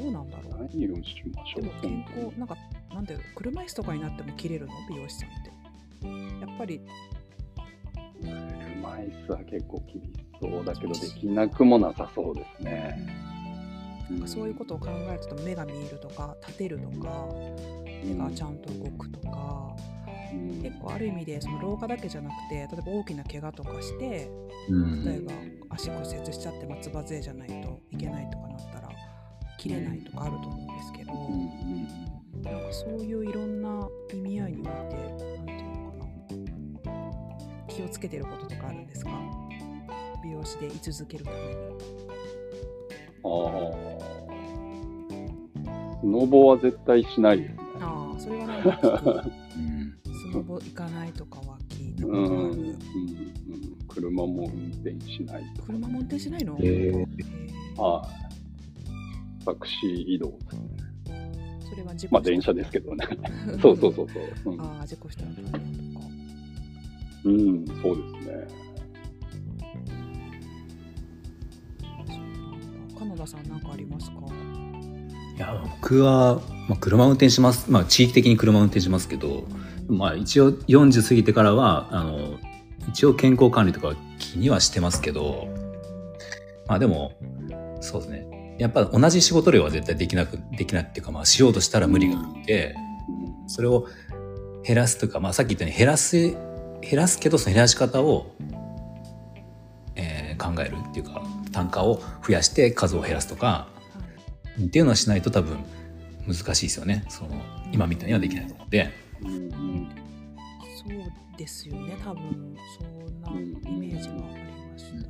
A: うなんだろう？
B: 何をしましょう？
A: でも。健康なんかなんだろう車椅子とかになっても切れるの？美容師さんってやっぱり
B: 車椅子は結構厳しそうだけど、できなくもなさそうですね。
A: なんかそういうことを考えると目が見えるとか立てるとか手がちゃんと動くとか、
B: うん。
A: 結構ある意味でその老化だけじゃなくて例えば大きな怪我とかして
C: うん。
A: 例えば足骨折しちゃって松葉杖じゃないといけないとかなったら切れないとかあると思うんですけど、なんかそういういろんな意味合いにおいて気をつけてることとかあるんですか？美容師で居続けるために。
B: ああ。スノボは絶対しないですね。
A: あ あそれはなんかスノボ行かないとかは聞いたこ
B: うん、
A: とある。
B: うんうん、車も運転しないとか。
A: 車も運転しないの、
C: へえ
A: へ
B: はい。タクシー移動ですね。
A: えそれは事故
B: まあ電車ですけどね。そうそうそうそう。うん
A: ああ事故したら大変とか。
B: うん、そうですね。
A: カナダさん何かありますか？
C: いや僕は、まあ、車運転します。まあ地域的に車運転しますけどまあ一応40過ぎてからはあの一応健康管理とかは気にはしてますけどまあでもそうですね。やっぱ同じ仕事量は絶対できなくできないっていうかまあしようとしたら無理があってそれを減らすとか、まあ、さっき言ったように減らす減らすけどその減らし方を、えー考えるっていうか単価を増やして数を減らすとかっていうのはしないと多分難しいですよねその今みたいにはできないと思うので
A: そうですよね多分そんなイメージがありました。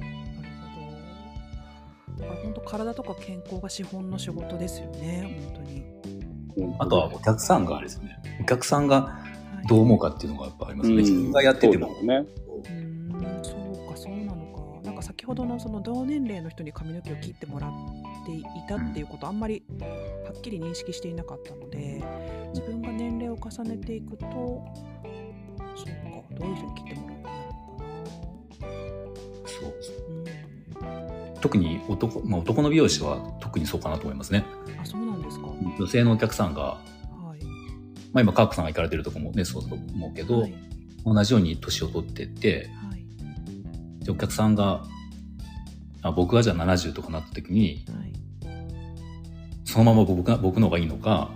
A: なるほど。だから本当体とか健康が資本の仕事ですよね本当に。
B: うん
C: あとはお客さんがあれですよねお客さんが
A: はい。
C: どう思うかっていうのがやっぱありますね。自分がやってても。
B: そう
A: そうかそうなのかなんか先ほどのその同年齢の人に髪の毛を切ってもらっていたっていうことあんまりはっきり認識していなかったので自分が年齢を重ねていくとそうかどういう人に切ってもらうようになる
C: そう
A: のかな
C: 特に男、まあ、男の美容師は特にそうかなと思いますね。
A: うんあそうなんですか、
C: 女性のお客さんが、
A: はい。
C: まあ、今、カークさんが行かれてるとこもね、そうだと思うけど、
A: はい。
C: 同じように年を取ってって、
A: はい。
C: でお客さんが、あ僕がじゃあ70とかなった時に、
A: はい。
C: そのまま僕が僕の方がいいのか、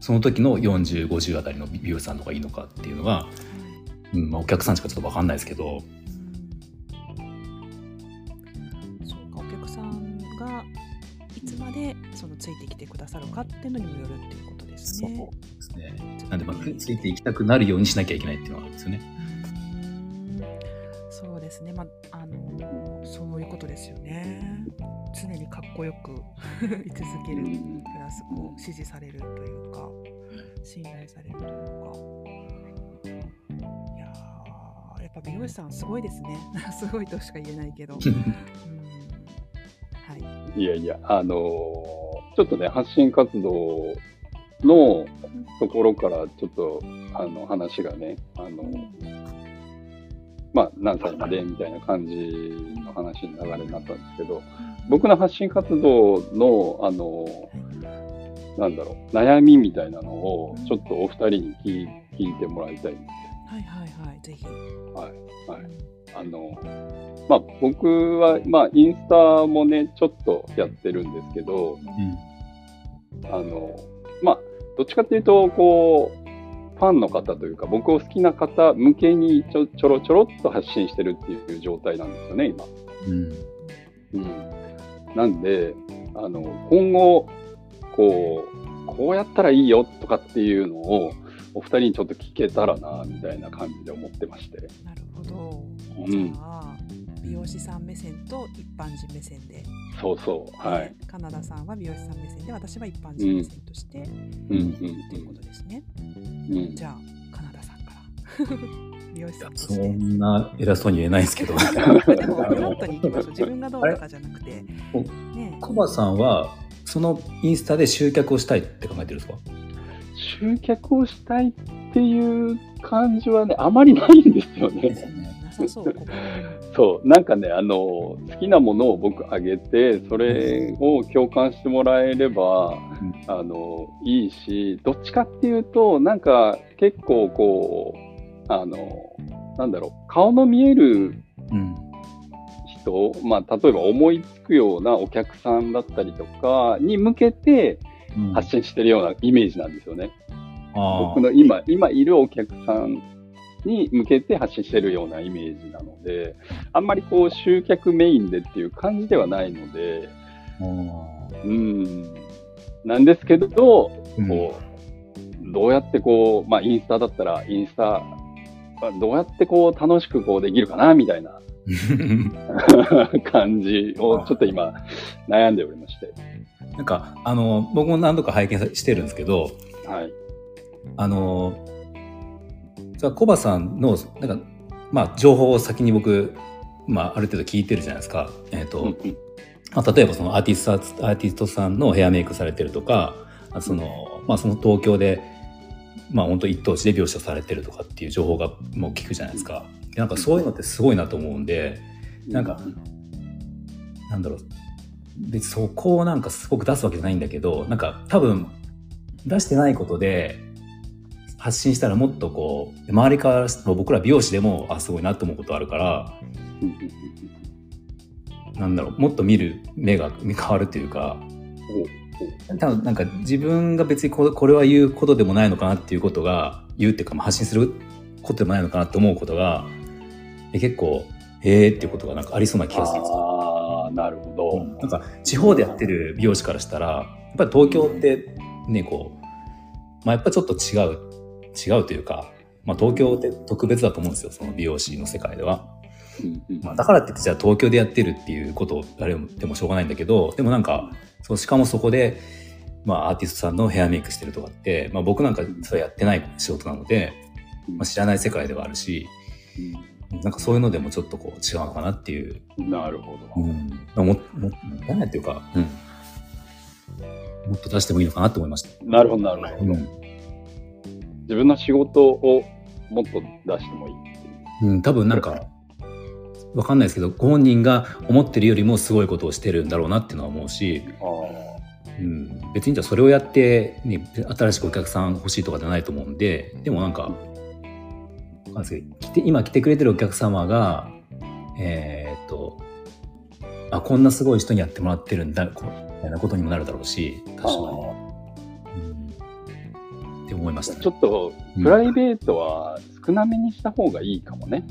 C: その時の40、50あたりの美容師さんの方がいいのかっていうのが、うんまあ、お客さんしかちょっと分かんないですけど、
A: ついてきてくださるかっていうのにもよるっていうことです
C: そう
A: ね。
C: ですね。なんで、まあ、つついていきたくなるようにしなきゃいけないっていうのがあるんですよね。
A: そうですね、まあ、あのそういうことですよね。常にかっこよく 居続ける、
B: うん
A: プラスこう支持されるというか、信頼されるというか。いやーやっぱ美容師さんすごいですね。すごいとしか言えないけど。うんはい。
B: いやいや、あのーちょっとね、発信活動のところからちょっと、あの、話がね、あの、まあ、何歳までみたいな感じの話に流れになったんですけど、僕の発信活動の、あの、なんだろう、悩みみたいなのを、ちょっとお二人に聞い聞いてもらいたいんです
A: はいはいはい、ぜひ。
B: よ。はい。はい
A: うん
B: あの、まあ、僕は、まあ、インスタもね、ちょっとやってるんですけど、あの、まあ、どっちかっていうと、こう、ファンの方というか、僕を好きな方向けにちょちょろちょろっと発信してるっていう状態なんですよね、今。
C: うん。
B: うん。なんで、あの、今後、こう、こうやったらいいよとかっていうのを、お二人にちょっと聞けたらな、みたいな感じで思ってまして。
A: なるほど。
B: うん
A: じゃあ、美容師さん目線と一般人目線で、
B: そうそう。はい。
A: カナダさんは美容師さん目線で、私は一般人目線として、
B: うんうん
A: ということですね。
B: うん。うん
A: じゃあ、カナダさんから。美容師さんとし
C: そ
A: て。
C: んな偉そうに言えないですけど。
A: でも、フラットに行きましょう。自分がどうとかじゃなくて。
C: お
A: ね
C: コバさんは、そのインスタで集客をしたいって考えてるんですか？
B: 集客をしたいっていう感じはね、あまりないんですよね。
A: なさそう、ここ。
B: そう、なんかね、あの、好きなものを僕あげて、それを共感してもらえれば、
C: うん
B: あの、いいし、どっちかっていうと、なんか結構こう、あの、なんだろう、顔の見える
C: うん。
B: 人、まあ、例えば思いつくようなお客さんだったりとかに向けて
C: うん
B: 発信してるようなイメージなんですよね。
C: あ
B: 僕の今、今いるお客さんに向けて発信してるようなイメージなので、あんまりこう集客メインでっていう感じではないので、うん、なんですけど、
C: うん
B: こう、どうやってこう、まあインスタだったらインスタ、まあどうやってこう楽しくこうできるかなみたいな 感じをちょっと今悩んでおりまして。
C: なんか、あの、僕も何度か拝見さしてるんですけど、
B: はい。
C: あの、じゃあコバさんの、なんか、まあ、情報を先に僕、まあ、ある程度聞いてるじゃないですか。えっ、と、まあ、例えばそのアーティストアーティストさんのヘアメイクされてるとかその,、まあ、その東京で、まあ、本当一等地で描写されてるとかっていう情報がもう聞くじゃないですか。なんかそういうのってすごいなと思うんでなんかなんだろう別そこをなんかすごく出すわけじゃないんだけどなんか多分出してないことで発信したらもっとこう周りから僕ら美容師でもあすごいなと思うことあるからなんだろうもっと見る目が変わるというか
B: うん
C: 多分なんか自分が別にこれこれは言うことでもないのかなっていうことが言うっていうかまあ発信することでもないのかなって思うことがえ結構へえっていうことがなんかありそうな気がするんです
B: あ、なるほど。
C: うんなんか地方でやってる美容師からしたらやっぱり東京ってねこう、まあ、やっぱちょっと違う違うというか、まあ、東京って特別だと思うんですよその美容師の世界では。まあ、だからって言ってじゃあ東京でやってるっていうことをあれでもしょうがないんだけどでもなんかそうしかもそこで、まあ、アーティストさんのヘアメイクしてるとかって、まあ、僕なんかそれやってない仕事なのでまあ、知らない世界ではあるし、なんかそういうのでもちょっとこう違うのかなっていう。
B: なるほど。
C: うん。も、も、なんっていうか、うん。もっと出してもいいのかなと思いました。
B: なるほど、なるほど。
C: うん。
B: 自分の仕事をもっと出してもいいっていう。
C: うん、多分なんか、わかんないですけど、ご本人が思ってるよりもすごいことをしてるんだろうなっていうのは思うし、
B: あ
C: うん、別にじゃあそれをやって、ね、新しくお客さん欲しいとかじゃないと思うんで、でもなんか、んないですけど来て今来てくれてるお客様が、えーっと、あ、こんなすごい人にやってもらってるんだ、みたいなことにもなるだろうし、
B: あ
C: 確かに。思いましたね。
B: ちょっと、プライベートは少なめにした方がいいかもね。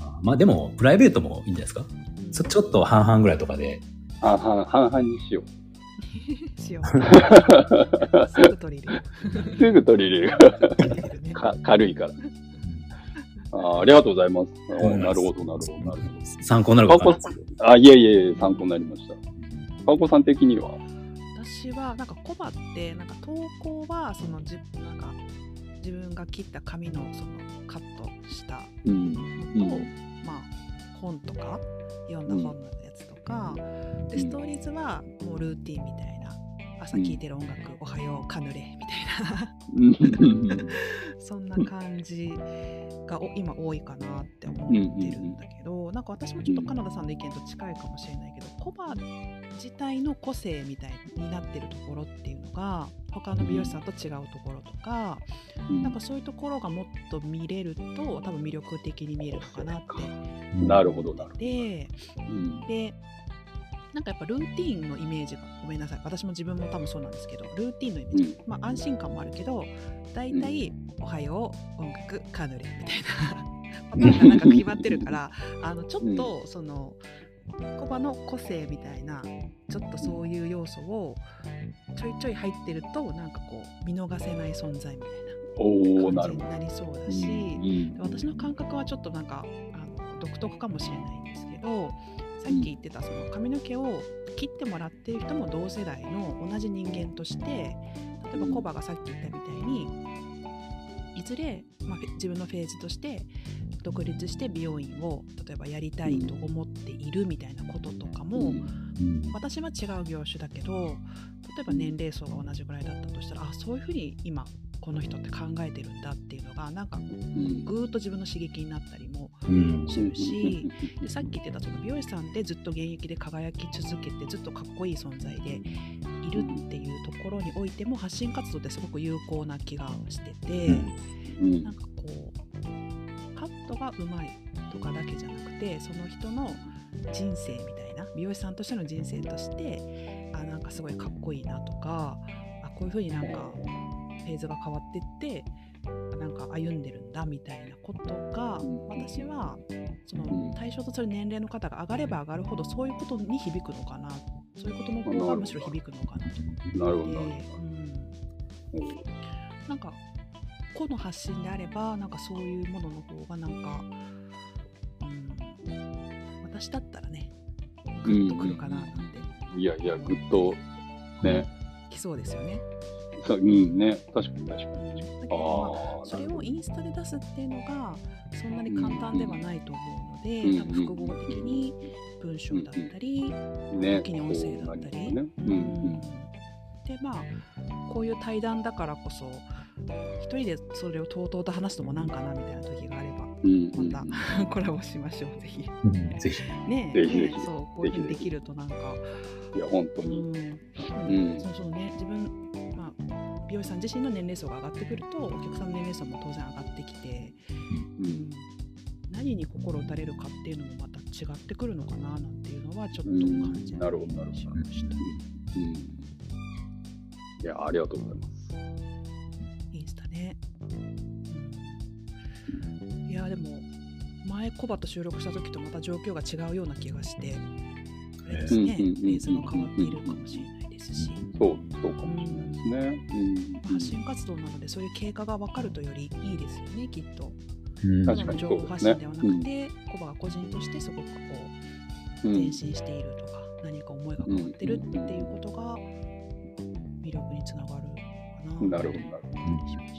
C: あまあでも、プライベートもいいんじゃないですか？ちょちょっと半々ぐらいとかで、
B: あ半半々にしよ
A: しよう。すぐ取り入れ
B: う。すぐ取り入れる。か軽いから。あありがとうございます。お
C: うん
B: なるほど、なるほど、なるほ
C: 参考になるか
B: ど。
C: な
B: あ、いえいえ、参考になりました。かこさん的には？
A: 私はなんかコバってなんか投稿はそのじなんか自分が切った紙のそのカットした
B: うん。
A: のと、
B: うん
A: まあ本とか読んだ本のやつとか、でストーリーズはもうルーティンみたいな朝聴いてる音楽、おはようカヌレみたいな。
B: うん。
A: そんな感じがお今多いかなって思ってるんだけど、なんか私もちょっとカナダさんの意見と近いかもしれないけど、コバ自体の個性みたいになってるところっていうのが他の美容師さんと違うところとか、なんかそういうところがもっと見れると多分魅力的に見えるのかなって
B: なるほど、なるほ
A: で
B: ど。うん。
A: でなんかやっぱルーティーンのイメージがごめんなさい。私も自分も多分そうなんですけどルーティーンのイメージ、まあ安心感もあるけど大体、おはよう音楽カヌレみたいな。パターンがなんか決まってるからあのちょっとそのコバの個性みたいなちょっとそういう要素をちょいちょい入ってるとなんかこう見逃せない存在みたいな。感じになりそうだし、
B: うん
A: 私の感覚はちょっとなんかあの独特かもしれないんですけどさっき言ってたその髪の毛を切ってもらっている人も同世代の同じ人間として例えばコバがさっき言ったみたいにいずれ、まあ、自分のフェーズとして独立して美容院を例えばやりたいと思っているみたいなこととかも、
B: うん。
A: 私は違う業種だけど例えば年齢層が同じぐらいだったとしたらあそういうふうに今この人って考えてるんだっていうのがなんか
B: うん。
A: ぐーっと自分の刺激になったりも
C: うん。
A: するし でさっき言ってたその美容師さんでずっと現役で輝き続けてずっとかっこいい存在でいるっていうところにおいても発信活動ってすごく有効な気がしてて、
B: うん。
A: なんかこうカットがうまいとかだけじゃなくてその人の人生みたいな美容師さんとしての人生としてあなんかすごいかっこいいなとかあこういうふうになんかフェーズが変わってってなんか歩んでるんだみたいなことが私はその対象とする年齢の方が上がれば上がるほどそういうことに響くのかな。そういうことの方がむしろ響くのかなと思っていて。
B: な
A: ん、なんか個の発信であればなんかそういうものの方がなんか、うん、私だったらねグッとくるかななんて。
B: いやいや、ぐっと、ね、
A: きそうですよね。
B: そううんね、確かに確かに。
A: だけ
B: あ
A: ど、まあ、
B: あ、
A: それをインスタで出すっていうのがそんなに簡単ではないと思うので、
B: うん
A: 多分複合的に文章だったり、
B: ね、
A: 時に音声だったり、
B: そうなりますね。うん
A: でまあこういう対談だからこそ一人でそれをとうとうと話すのもなんかなみたいな時があれば
B: うん。うん
A: またコラボしましょうぜひ
C: うんぜひ。
A: ね
B: ぜひぜひ
A: ねそうこういうふうにできるとなんか
B: いや、本当に。
A: うん、
B: うん
A: そうそうね自分まあ美容師さん自身の年齢層が上がってくるとお客さんの年齢層も当然上がってきて、
B: う。
A: うんん何に心打たれるかっていうのもまた違ってくるのかななんていうのはちょっと
B: うん
A: 感じ
B: なるほどなるほど
A: しました。
B: うん。いや、ありがとうございます。
A: インスタね。やでも前コバと収録した時とまた状況が違うような気がしてあれですね、フェーズも変わっているかもしれないですし、
B: そう、そうかもしれないですね。うん。
A: 発信活動なのでそういう経過が分かるとよりいいですよねきっと。
C: うん。
B: 確かに。
A: ただの情報発信ではなくて、コバが個人としてすごくこう
B: うん
A: 前進しているとか、何か思いが変わってるっていうことが魅力につながるかな。
B: なるほど、なるほど。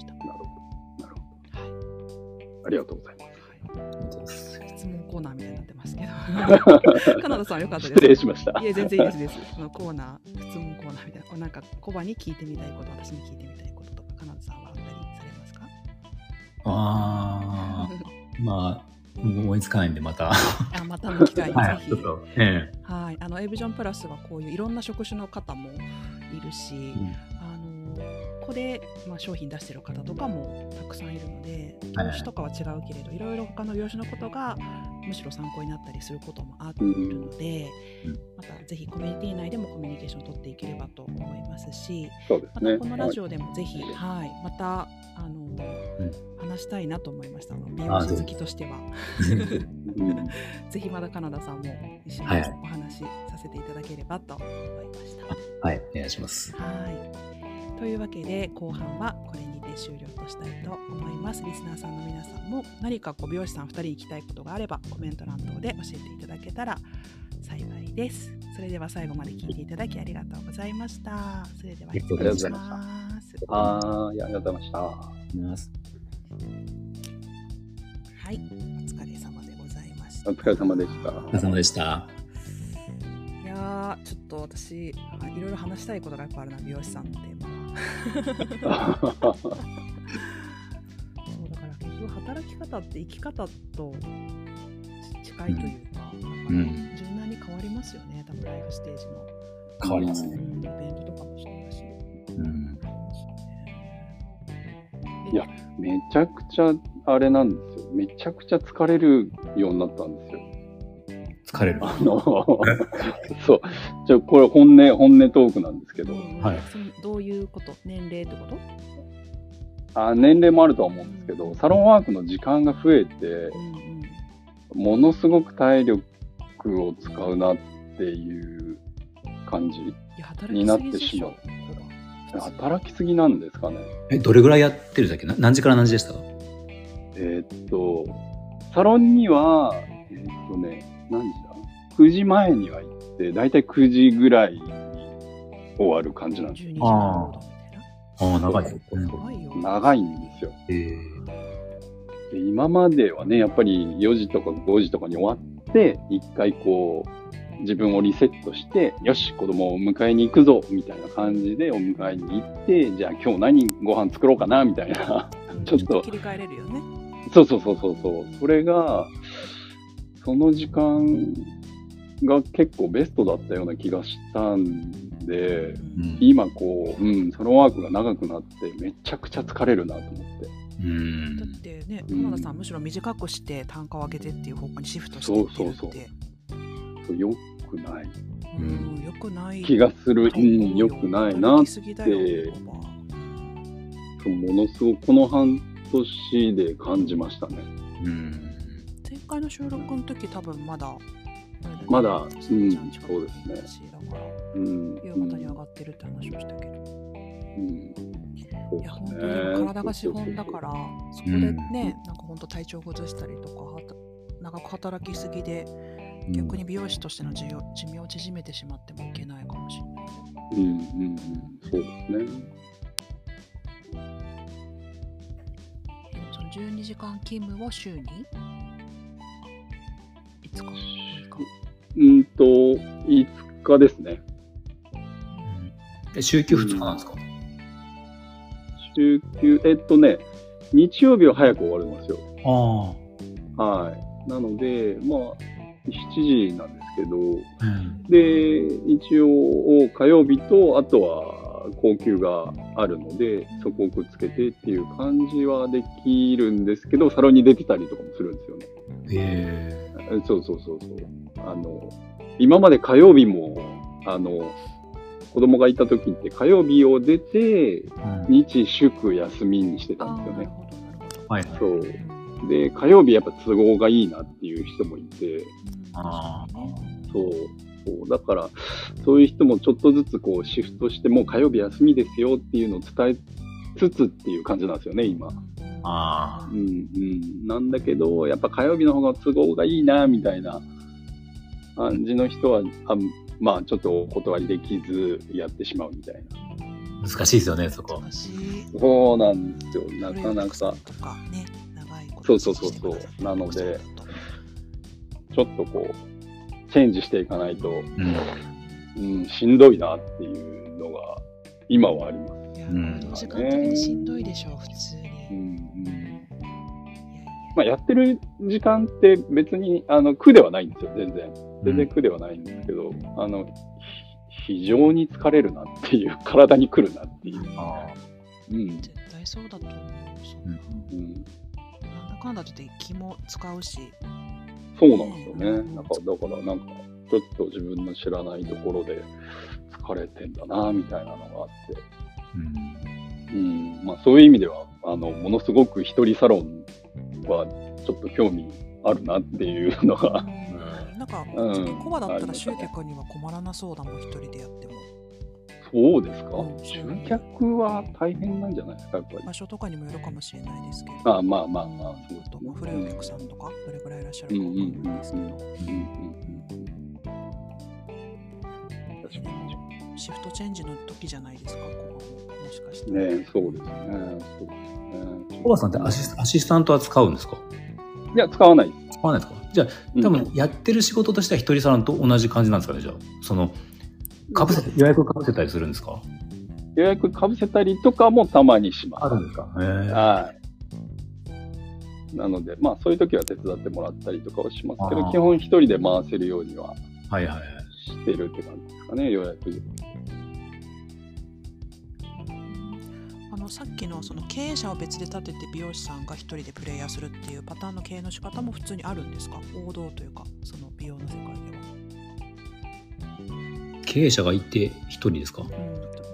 A: り
B: がとうございます。
A: 質問コーナーみたいになってますけど。カナダさんよかったです。
B: 失礼しました。
A: いえ、全然いいですです。このコーナー、質問コーナーみたいな、なんかコバに聞いてみたいこと、私に聞いてみたいこととか、カナダさんはあったりされますか？
C: ああ、まあ、思いつかないんで、また。
A: あまたの機会にぜ
C: はい、
A: ひ。
C: ちょっと、え
A: はい、あのエイブジョンプラスはこういういろんな職種の方もいるし、
C: ん
A: あのここで、まあ、商品出してる方とかもたくさんいるので
C: はい
A: 業種とかは違うけれどいろいろ他の業種のことがむしろ参考になったりすることもあるので、
C: うん
A: またぜひコミュニティ内でもコミュニケーションを取っていければと思いますし。またこのラジオでもぜひ、はいまたあの、話したいなと思いました美容師好きとしては。ぜひまだカナダさんも一緒に
C: はい
A: お話しさせていただければと思いました。
C: はい、お願いします。
A: はい。というわけで後半はこれにて終了としたいと思います。リスナーさんの皆さんも何かこう美容師さん2人に聞きたいことがあればコメント欄等で教えていただけたら幸いです。それでは最後まで聞いていただきありがとうございました。それでは失礼します。
B: はーい、ありがとうございました。
C: ます
A: はい、お疲れ様でございました。
B: お疲れ様でした。
C: お疲れ様でした。
A: いやーちょっと私いろいろ話したいことがやっぱあるな美容師さんのテーマは。そうだから結局働き方って生き方と近いというか、
C: うん
A: 柔軟に変わりますよね多分ライフステージの、
C: 変わりますね。
A: うん、イベントとかもそうだし。
C: うん。
B: いやめちゃくちゃあれなんですよ。めちゃくちゃ疲れるようになったんですよ。
C: 疲れる。
B: あの、そう。じゃこれ本音、本音トークなんですけど、
A: うん
C: はい。
A: どういうこと？年齢ってこと、
B: あ年齢もあるとは思うんですけど、サロンワークの時間が増えて、ものすごく体力を使うなっていう感じ。
A: いや働
B: になっ
A: きすぎで
B: てしまう働きすぎなんですかね。
C: え、どれぐらいやってるだっけな何時から何時でした？
B: えーっと、サロンには、えーっとね、何時だ ?9 時前には行って、だいたい9時ぐらいに終わる感じなんですよ。
A: 12時間労働みたいな
C: ああ、長いですね。
A: 長いよ
B: 長いんですよ。
C: え
B: で今まではね、やっぱり4時とか5時とかに終わって、一回こう、自分をリセットして、よし、子供を迎えに行くぞ、みたいな感じでお迎えに行って、じゃあ今日何ご飯作ろうかな、みたいな。ちょっと
A: 切り替えれるよね。
B: そうそうそうそうそう。それが、その時間が結構ベストだったような気がしたんで、
C: うん
B: 今こう、うん、そのワークが長くなってめちゃくちゃ疲れるなと思って。
C: うん
A: だってね、
B: うん
A: カナダさんむしろ短くして単価を上げてっていう方向にシフトして
B: そう
A: ってるって。
B: そうそうそう良くない
A: うん、よくない。
B: 気がする。うん、良くないな
A: 働
B: っ
A: きすぎだよ
B: てものすごくこの半年で感じましたね。
C: うん
A: 前回の収録の時多分まだ、
B: まだうん
A: 3時間近く
B: そうですね
A: だしだから、
B: うん。
A: 夕方に上がってるって話をしたけど。
B: うん。そう
A: いや、本当に体が資本だから、そこで
C: うん
A: ね、なんか本当体調崩したりとか、長く働きすぎで、逆に美容師としての寿命を縮めてしまってもいけないかもしれない。
B: うんうんうん。そうですね。
A: の12時間勤務を週に？いつか？6日
B: うんと、5日ですね。
C: え週休2日なんですか？
B: 週休、えっとね、日曜日は早く終わるんですよ。
C: あ
B: はい。なので、まあ、7時なんですけど、
C: あ。うん。
B: で、一応、火曜日と、あとは、高級があるので、そこをくっつけてっていう感じはできるんですけど、サロンに出てたりとかもするんですよね。
C: え
B: えそうそうそうそう。あの、今まで火曜日も、あの、子供がいた時って火曜日を出て、日祝休みにしてたんですよね。
C: はい。
B: そう。
A: うん
B: で、火曜日やっぱ都合がいいなっていう人もいて、
A: うん
C: あ
B: そう。そうだから、そういう人もちょっとずつこうシフトして、もう火曜日休みですよっていうのを伝えつつっていう感じなんですよね、今。
C: あ
B: うんうん。なんだけど、やっぱ火曜日の方が都合がいいな、みたいな感じの人は、あまあちょっとお断りできずやってしまうみたいな。
C: 難しいですよね、そこ。
A: 難しい。
B: そうなんですよ。なかなか。
A: とかね、長いこ
B: そうそうそうそうなのでちょっとこう、チェンジしていかないと、
C: うん。
B: うん、しんどいなっていうのが、今はあります。
A: いや、
C: うん
A: 労働時間的にしんどいでしょう、普通に。
B: うんまあ、やってる時間って別にあの苦ではないんですよ、全然。全然苦ではないんですけど、あの、ひ非常に疲れるなっていう、体に来るなっていう。
C: あ
B: うん。
A: 絶対そうだと思う。そんな
B: うん、
A: なんだかんだって気も使うし。
B: そうなんですよね。なんか、だからなんか、ちょっと自分の知らないところで疲れてんだな、みたいなのがあって。
C: うん。
B: うん、まあそういう意味では、あの、ものすごく一人サロンはちょっと興味あるなっていうのが、
A: なんか、
B: うん。
A: コバだったら集客には困らなそうだもん、一人でやっても。
B: そうですか。
A: うん
B: 集客は大変なんじゃないですか、やっぱり。
A: 場所とかにもよるかもしれないですけど。
B: あまあまあまあ、そうですね
A: まあ古いお客さんとか、どれぐらいいらっしゃるかわかんないですけど。
B: うんうん確かに
A: シフトチェンジの時じゃないですか、ここももしかして。
B: ねそうですね。そうですね。
C: 小川さんってアシスアシスタントは使うんですか？
B: いや、使わないです。
C: 使わないですか？じゃあ、
B: うん
C: 多分やってる仕事としては一人サロンと同じ感じなんですかね？じゃあ。その、かぶせて、予約かぶせたりするんですか？
B: 予約かぶせたりとかもたまにします。
C: あるんですか？
B: はい。なので、まあそういう時は手伝ってもらったりとかはしますけど、基本一人で回せるようには
C: はいはいはい。
B: してるって感じですかね、予約。
A: さっきのその経営者を別で立てて美容師さんが一人でプレイヤーするっていうパターンの経営の仕方も普通にあるんですか？王道というかその美容の世界では、
C: 経営者がいて一人ですか？
A: うん、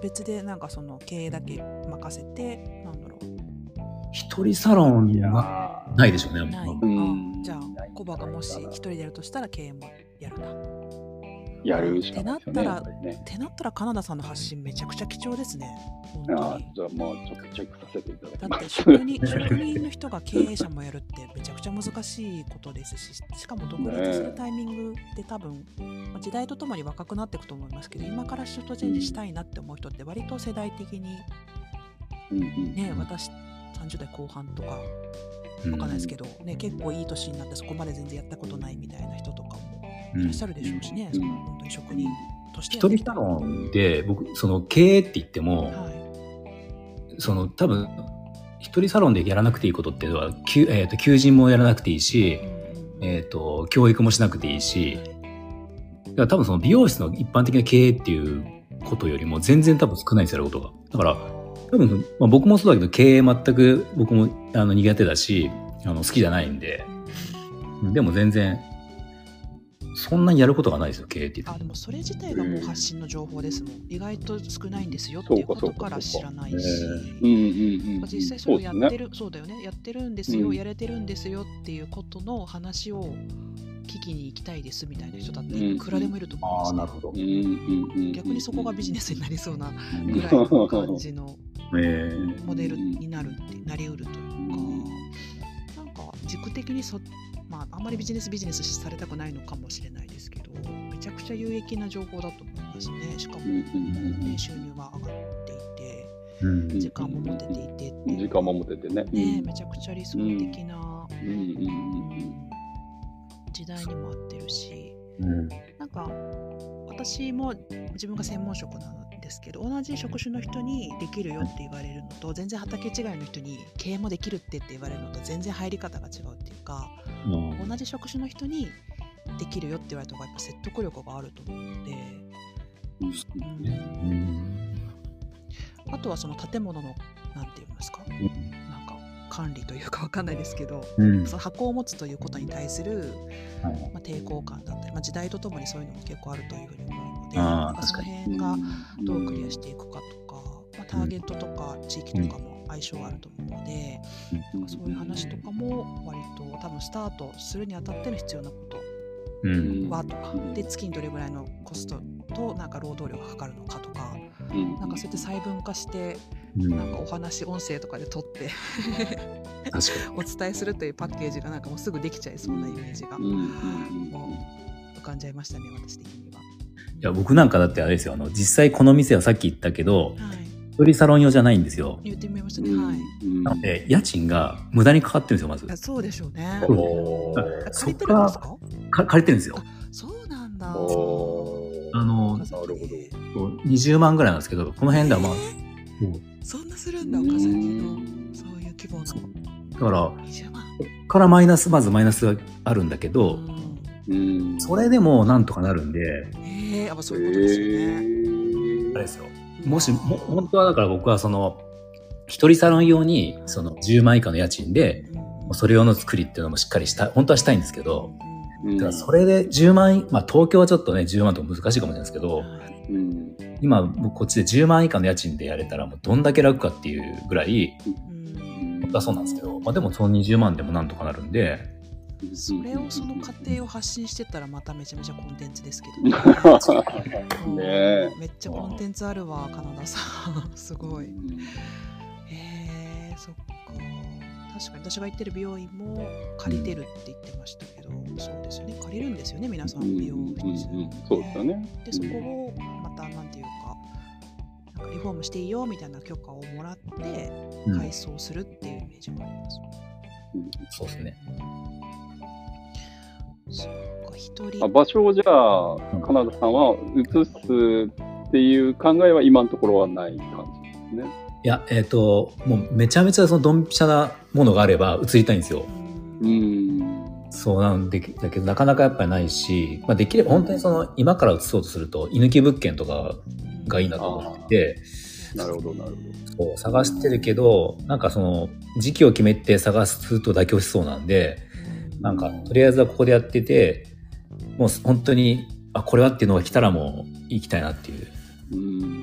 A: 別でなんかその経営だけ任せてなんだろう。
C: 一人サロンが
B: あ
C: ないでしょうね。
A: ない、じゃあコバがもし一人でやるとしたら経営もやるな。っ
B: やるしかないですよね。
A: ってなっ
B: たぱりね。
A: てなったらカナダさんの発信めちゃくちゃ貴重ですね本当に
B: あーじゃあまあちょっとチェックさせていただき
A: だって
B: ます。
A: 職人 職人の人が経営者もやるってめちゃくちゃ難しいことですししかも独立するタイミングで多分、まあ時代とともに若くなっていくと思いますけど今からシフトチェンジしたいなって思う人って割と世代的に
B: うんうん
A: ね私30代後半とか
C: うん
A: わかんないですけど、ね、結構いい年になってそこまで全然やったことないみたいな人とかも
C: うん
A: いらっしゃるでしょうしね、
B: うん。
A: その本当に職人として。
C: 一人サロンで、僕、その経営って言っても、
A: はい。
C: その多分、一人サロンでやらなくていいことっていうのは、求えー、と求人もやらなくていいし、えー、と教育もしなくていいし、だから多分その美容室の一般的な経営っていうことよりも全然多分少ないんですよ、ことが。だから、多分、まあ、僕もそうだけど、経営全く僕もあの苦手だし、あの好きじゃないんで、でも全然、そんなにやることがないですよ、経営って言って
A: あでもそれ自体がもう発信の情報ですもん。意外と少ないんですよっていうことから知らないし。実際それをやって。るそう,、だよね。やってるんですよ、
B: うん。
A: やれてるんですよっていうことの話を聞きに行きたいですみたいな人だって
B: うん
A: いくらでもいると思うんです逆にそこがビジネスになりそうな
C: うん
A: ぐらいの感じの
C: えー。
A: モデルになるってなりうるというか、なんか軸的にそ、まあ、あんまりビジネスビジネスされたくないのかもしれないですけどめちゃくちゃ有益な情報だと思いますね。しかも、ね、収入は上がっていて時間も持てていてって。
B: 時間も持ててね。
A: ね、めちゃくちゃ理想的な、時代にも合ってるし。
C: うん。
A: なんか私も自分が専門職なんですけど同じ職種の人にできるよって言われるのと全然畑違いの人に経営もできるってって言われるのと全然入り方が違うっていうか
C: うん。
A: 同じ職種の人にできるよって言われた方がやっぱ説得力があると思うので、
B: うん。
A: あとはその建物のなんていうんですか？
C: ん
A: なん。か管理というかわかんないですけど
C: うん。
A: その箱を持つということに対する
C: はい。
A: まあ、抵抗感だったり、まあ、時代とともにそういうのも結構あるというふうに思うのでなんかその辺がどうクリアしていくかとか、まあ、ターゲットとか地域とかも相性あると思うので、なんかそういう話とかも割と多分スタートするにあたっての必要なこと
C: うん
A: はとか。で月にどれぐらいのコストとなんか労働量がかかるのかとか。
B: うん。
A: なんかそうやって細分化して
C: うん。
A: なんかお話音声とかで撮って
C: 確か
A: お伝えするというパッケージがなんかもうすぐできちゃいそうなイメージがもう浮かんじゃいましたね私的には。
C: にいや僕なんかだってあれですよあの実際この店はさっき言ったけど
A: はい。
C: 一人サロン用じゃないんですよ。
A: 言ってみましたね。
B: うん。
A: はい。
B: うん。
C: なので、家賃が無駄にかかってるんですよ、まず。
A: そうでしょうね。
B: おー
A: 借りてるんですか？
C: か借りてるんですよ。
A: そうなんだ。
B: おー
C: あの
B: なるほど
A: で
C: 20万ぐらいなんですけど、この辺ではまあ、
A: えーそんなするんだ、岡崎の。そういう規模の。
C: だから、
A: 20万。
C: こっからマイナス、まずマイナスがあるんだけど、
A: うん
B: うん
C: それでもなんとかなるんで、
A: ええやっぱそういうことですよね。
C: あれですよ。もし、も本当はだから僕はその、一人サロン用に、その10万以下の家賃で、
A: うん、
C: それ用の作りっていうのもしっかりした、本当はしたいんですけど、
B: うん。
C: だからそれで10万、まあ東京はちょっとね、10万とか難しいかもしれないですけど、
B: うん。
C: 今僕こっちで10万以下の家賃でやれたらもうどんだけ楽かっていうぐらい、
A: うん。
C: 本当はそうなんですけど、まあでもその20万でもなんとかなるんで、
A: それをその過程を発信してたらまためちゃめちゃコンテンツですけどね。めっちゃコンテンツあるわ、カナダさん。すごい。確かに私が行ってる美容院も借りてるって言ってましたけど、そうですよね。借りるんですよね、皆さん、美容室、
B: うんうんうんそうですよね
A: で、そこをまた、なんていうか、なんかリフォームしていいよみたいな許可をもらって、
C: うん
A: 改装するっていうイメージがあります。
C: そうですね。
A: そっか、一人。
B: あ場所をじゃあ、カナダさんは移すっていう考えは今のところはない感じですね。
C: いや、えっ、と、もうめちゃめちゃそのドンピシャなものがあれば移りたいんですよ。
B: う
A: うん
B: ん。
C: そうなんで、だけどなかなかやっぱりないし、まあ、できれば本当にその今から移そうとすると、居抜き物件とかがいいなと思って、
B: なるほど、なるほ
C: そう探してるけど、なんかその時期を決めて探すと妥協しそうなんで、なんかとりあえずはここでやってて、もう本当に、あ、これはっていうのが来たらもう行きたいなっていう
B: ど。うん。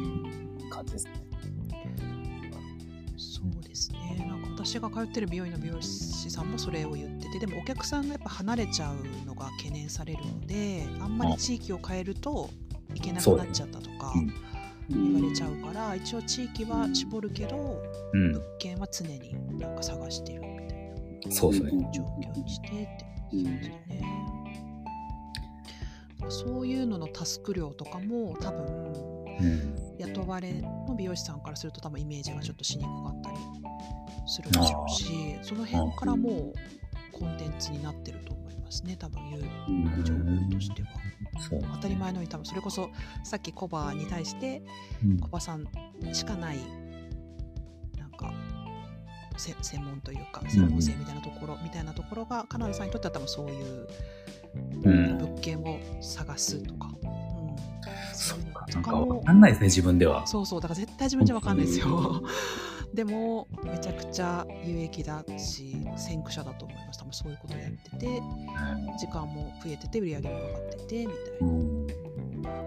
A: 私が通ってる美容院の美容師さんもそれを言ってて、でもお客さんがやっぱ離れちゃうのが懸念されるので、あんまり地域を変えるといけなくなっちゃったとか
C: うん
A: 言われちゃうから、一応地域は絞るけど、
C: うん
A: 物。件は常になんか探してるみたいな
C: そうですね。
A: 状況にしてって言ってましたね。そういうののタスク量とかも多分
C: うん。
A: 雇われの美容師さんからすると多分イメージがちょっとしにくかったりするでしょうしその辺からもうコンテンツになってると思いますね多分有
B: うん
A: 情報としては。当たり前のように多分それこそさっきコバに対して
C: うん。
A: コバさんしかないなんかせ専門というか専門性みたいなところ、みたいなところがカナダさんにとっては多分そういう
C: うん。
A: 物件を探すとか、うん、
C: そ
A: そういうの
C: なんか
A: とかも
C: わかんないですね、自分では。
A: そうそう。だから絶対自分じゃ分かんないですよでもめちゃくちゃ有益だし先駆者だと思います多分そういうことをやってて時間も増えてて売り上げも上がっててみたいな、
C: うん。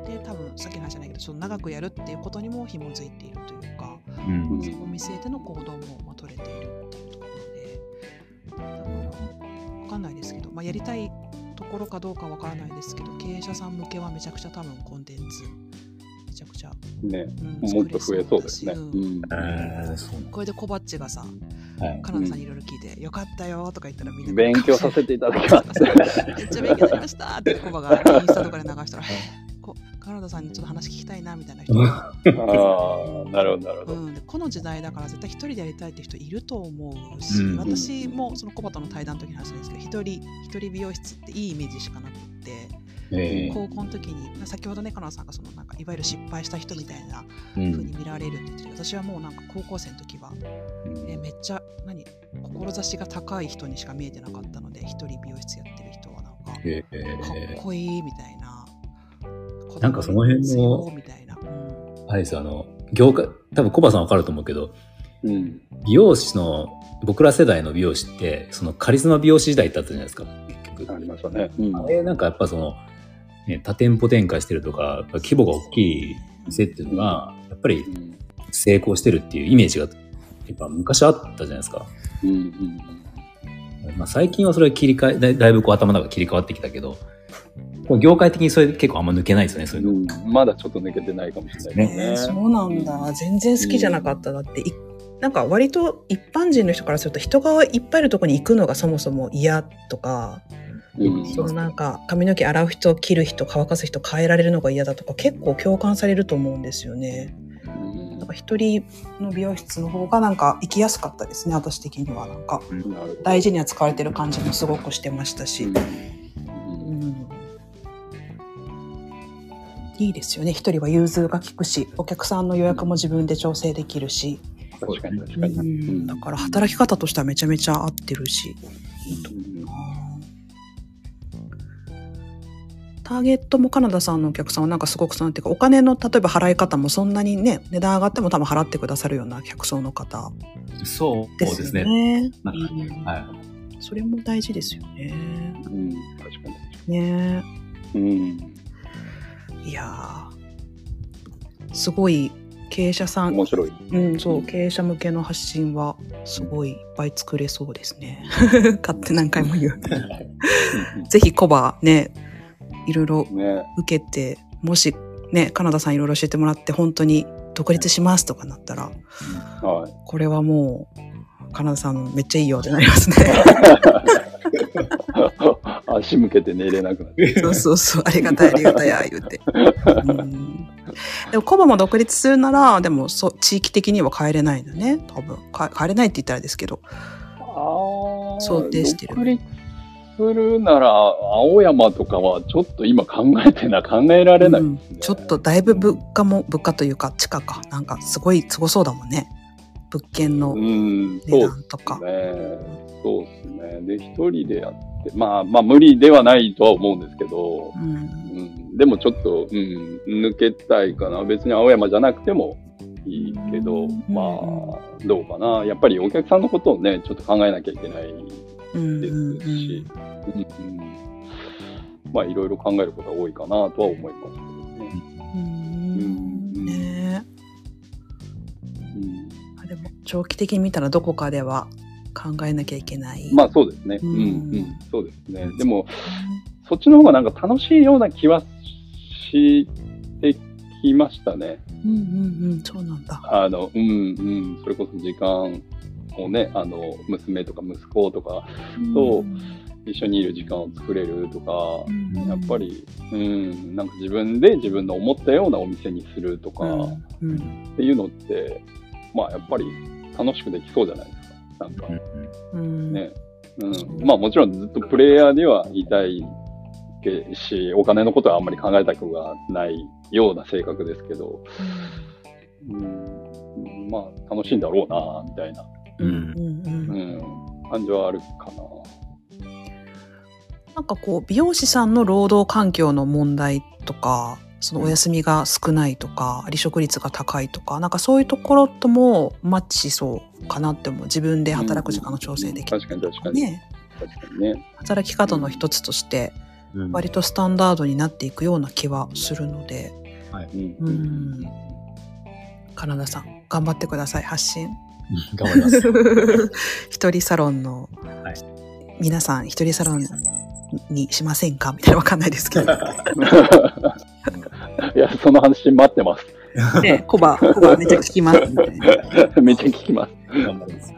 A: で多分さっきの話じゃないけどその長くやるっていうことにも紐づいているというか、
C: うん。
A: そこを見据えての行動もまあ取れているっていうところでだから分かんないですけど、まあ、やりたいところかどうかわからないですけど経営者さん向けはめちゃくちゃ多分コンテンツめちゃくちゃ、
B: ね。
A: うん
B: もっと増えそうですね。
A: うだしうん。これでコバッチがさ
C: はい。
A: カナダさんにいろいろ聞いて、よかったよとか言ったらみんな
B: 勉強させていただきます。
A: めっちゃ勉強になりましたってコバがインスタとかで流したらこカナダさんにちょっと話聞きたいなみたいな人。が、
B: ああ、なるほど、なるほど。
A: うん、でこの時代だから絶対一人でやりたいって人いると思うし、
C: うん。
A: 私もそのコバとの対談の時に話したんですけど一人一人美容室っていいイメージしかなくって
C: えー
A: 高校の時にまあ先ほどねカナダさんがそのなんかいわゆる失敗した人みたいな
C: うん。
A: 風に見られるって言ってて私はもうなんか高校生の時はえーめっちゃ何志が高い人にしか見えてなかったので一人美容室やってる人はなんかか
C: え
A: っ
C: ー
A: こいいみたいな
C: なんかその辺の
A: みたいな、うん
C: あれですよ、あの、業界、多分コバさんわかると思うけど、
B: うん。
C: 美容師の、僕ら世代の美容師って、そのカリスマ美容師時代ってあったじゃないですか、結局。
B: ありましたね。うん
C: あれなんかやっぱその、ね、多店舗展開してるとか、規模が大きい店っていうのが、やっぱり
B: うん
C: 成功してるっていうイメージが、やっぱ昔あったじゃないですか。
B: うんうん
C: まあ、最近はそれ切り替えだい、だいぶこう頭の中切り替わってきたけど、業界的にそれ結構あんま抜けないですよね、そういうの。
B: うんまだちょっと抜けてないかもしれないですね。
D: えーそうなんだ全然好きじゃなかっただっていなんか割と一般人の人からすると人がいっぱいいるとこに行くのがそもそも嫌とか、
B: うん
D: そのなんか髪の毛洗う人切る人乾かす人変えられるのが嫌だとか結構共感されると思うんですよね。
B: うん
A: ぱ一人の美容室の方がなんか行きやすかったですね、私的には。なんか大事に扱われてる感じもすごくしてましたし。
B: うん
A: うんいいですよね。一人は融通が利くし、お客さんの予約も自分で調整できるし。
B: 確かに確かに。
A: うん
B: うん
A: だから働き方としてはめちゃめちゃ合ってるし。いいと思うなターゲットもカナダさんのお客さんはなんかすごくそのっていうかお金の例えば払い方もそんなにね値段上がっても多分払ってくださるような客層の方
C: そう
A: で
C: ですね。
A: うん
C: はい。
A: それも大事ですよね。
B: うん確か
A: ね
B: に。うん。
A: いやーすごい経営者さん
B: 面白い。
A: うん、そう、経営者向けの発信はすごいいっぱい作れそうですね。買って何回も言う。ぜひコバね、いろいろ
B: ね。
A: 受けて、もしね、カナダさんいろいろ教えてもらって、本当に独立しますとかなったら、
B: はい。
A: これはもう、カナダさんめっちゃいいよってなりますね。
B: 足向けて寝れなくなって。
A: そうそうそう、ありがたいありがたいや、言うて。うんでもコバも独立するなら、でもそ地域的には帰れないのね、多分。か帰れないって言ったらですけど。
B: ああ。
A: 想定してる
B: 独立するなら、青山とかはちょっと今考えてな、考えられないね。
A: うん。ちょっとだいぶ物価も物価というか地価か。なんかすごいすごそうだもんね。物件の
B: うん、
A: 値段とか、
B: ね。そうですね。で、一人でやって、まあ、まあ、無理ではないとは思うんですけど、
A: うん。
B: うん、でもちょっと、うん、抜けたいかな。別に青山じゃなくてもいいけど、
A: うん。
B: まあ、どうかな。やっぱりお客さんのことをね、ちょっと考えなきゃいけない
A: うん
B: で
A: うん
B: すし、うん。うんまあ、いろいろ考えることは多いかなとは思いますけどね。
A: うん
B: うん。
A: ね。
B: うん。
A: あでも長期的に見たらどこかでは考えなきゃいけない、
B: まあ、そうですね。
A: う
B: うんん、うん、そうですね。でも、そっちの方がなんか楽しいような気はしてきましたね。
A: うんうんうん。そうなんだ。
B: あの、うん、うん、それこそ時間をね、あの、娘とか息子とかと一緒にいる時間を作れるとか、やっぱり、うん、なんか自分で自分の思ったようなお店にするとか、
A: うん。
B: っ
A: うん。
B: ていうのって、まあやっぱり楽しくできそうじゃないですか。なんか。
A: うん。
B: ね。う
A: ん。
B: まあもちろんずっとプレイヤーではいたいけし、お金のことはあんまり考えたくがないような性格ですけど、うん、まあ楽しいんだろうな、みたいな、
A: うん。うん。うん。
B: うん、感じはあるかな。
A: なんかこう美容師さんの労働環境の問題とかそのお休みが少ないとか離職率が高いとかなんかそういうところともマッチしそうかなって思う。自分で働く時間が調整できる。
B: 確かに確かに。
A: ね。
B: 確かにね。
A: 働き方の一つとして
C: うん。
A: 割とスタンダードになっていくような気はするので。
B: うん。
A: うん。カナダさん頑張ってください発信
C: 頑張ります。
A: 一人サロンの、
C: はい
A: 皆さん一人サロンにしませんか？みたいなわかんないですけど
B: いや、その話待ってます。
A: ねコバコバめっちゃ聞きます
B: めっちゃ聞きます。
C: 頑張ります。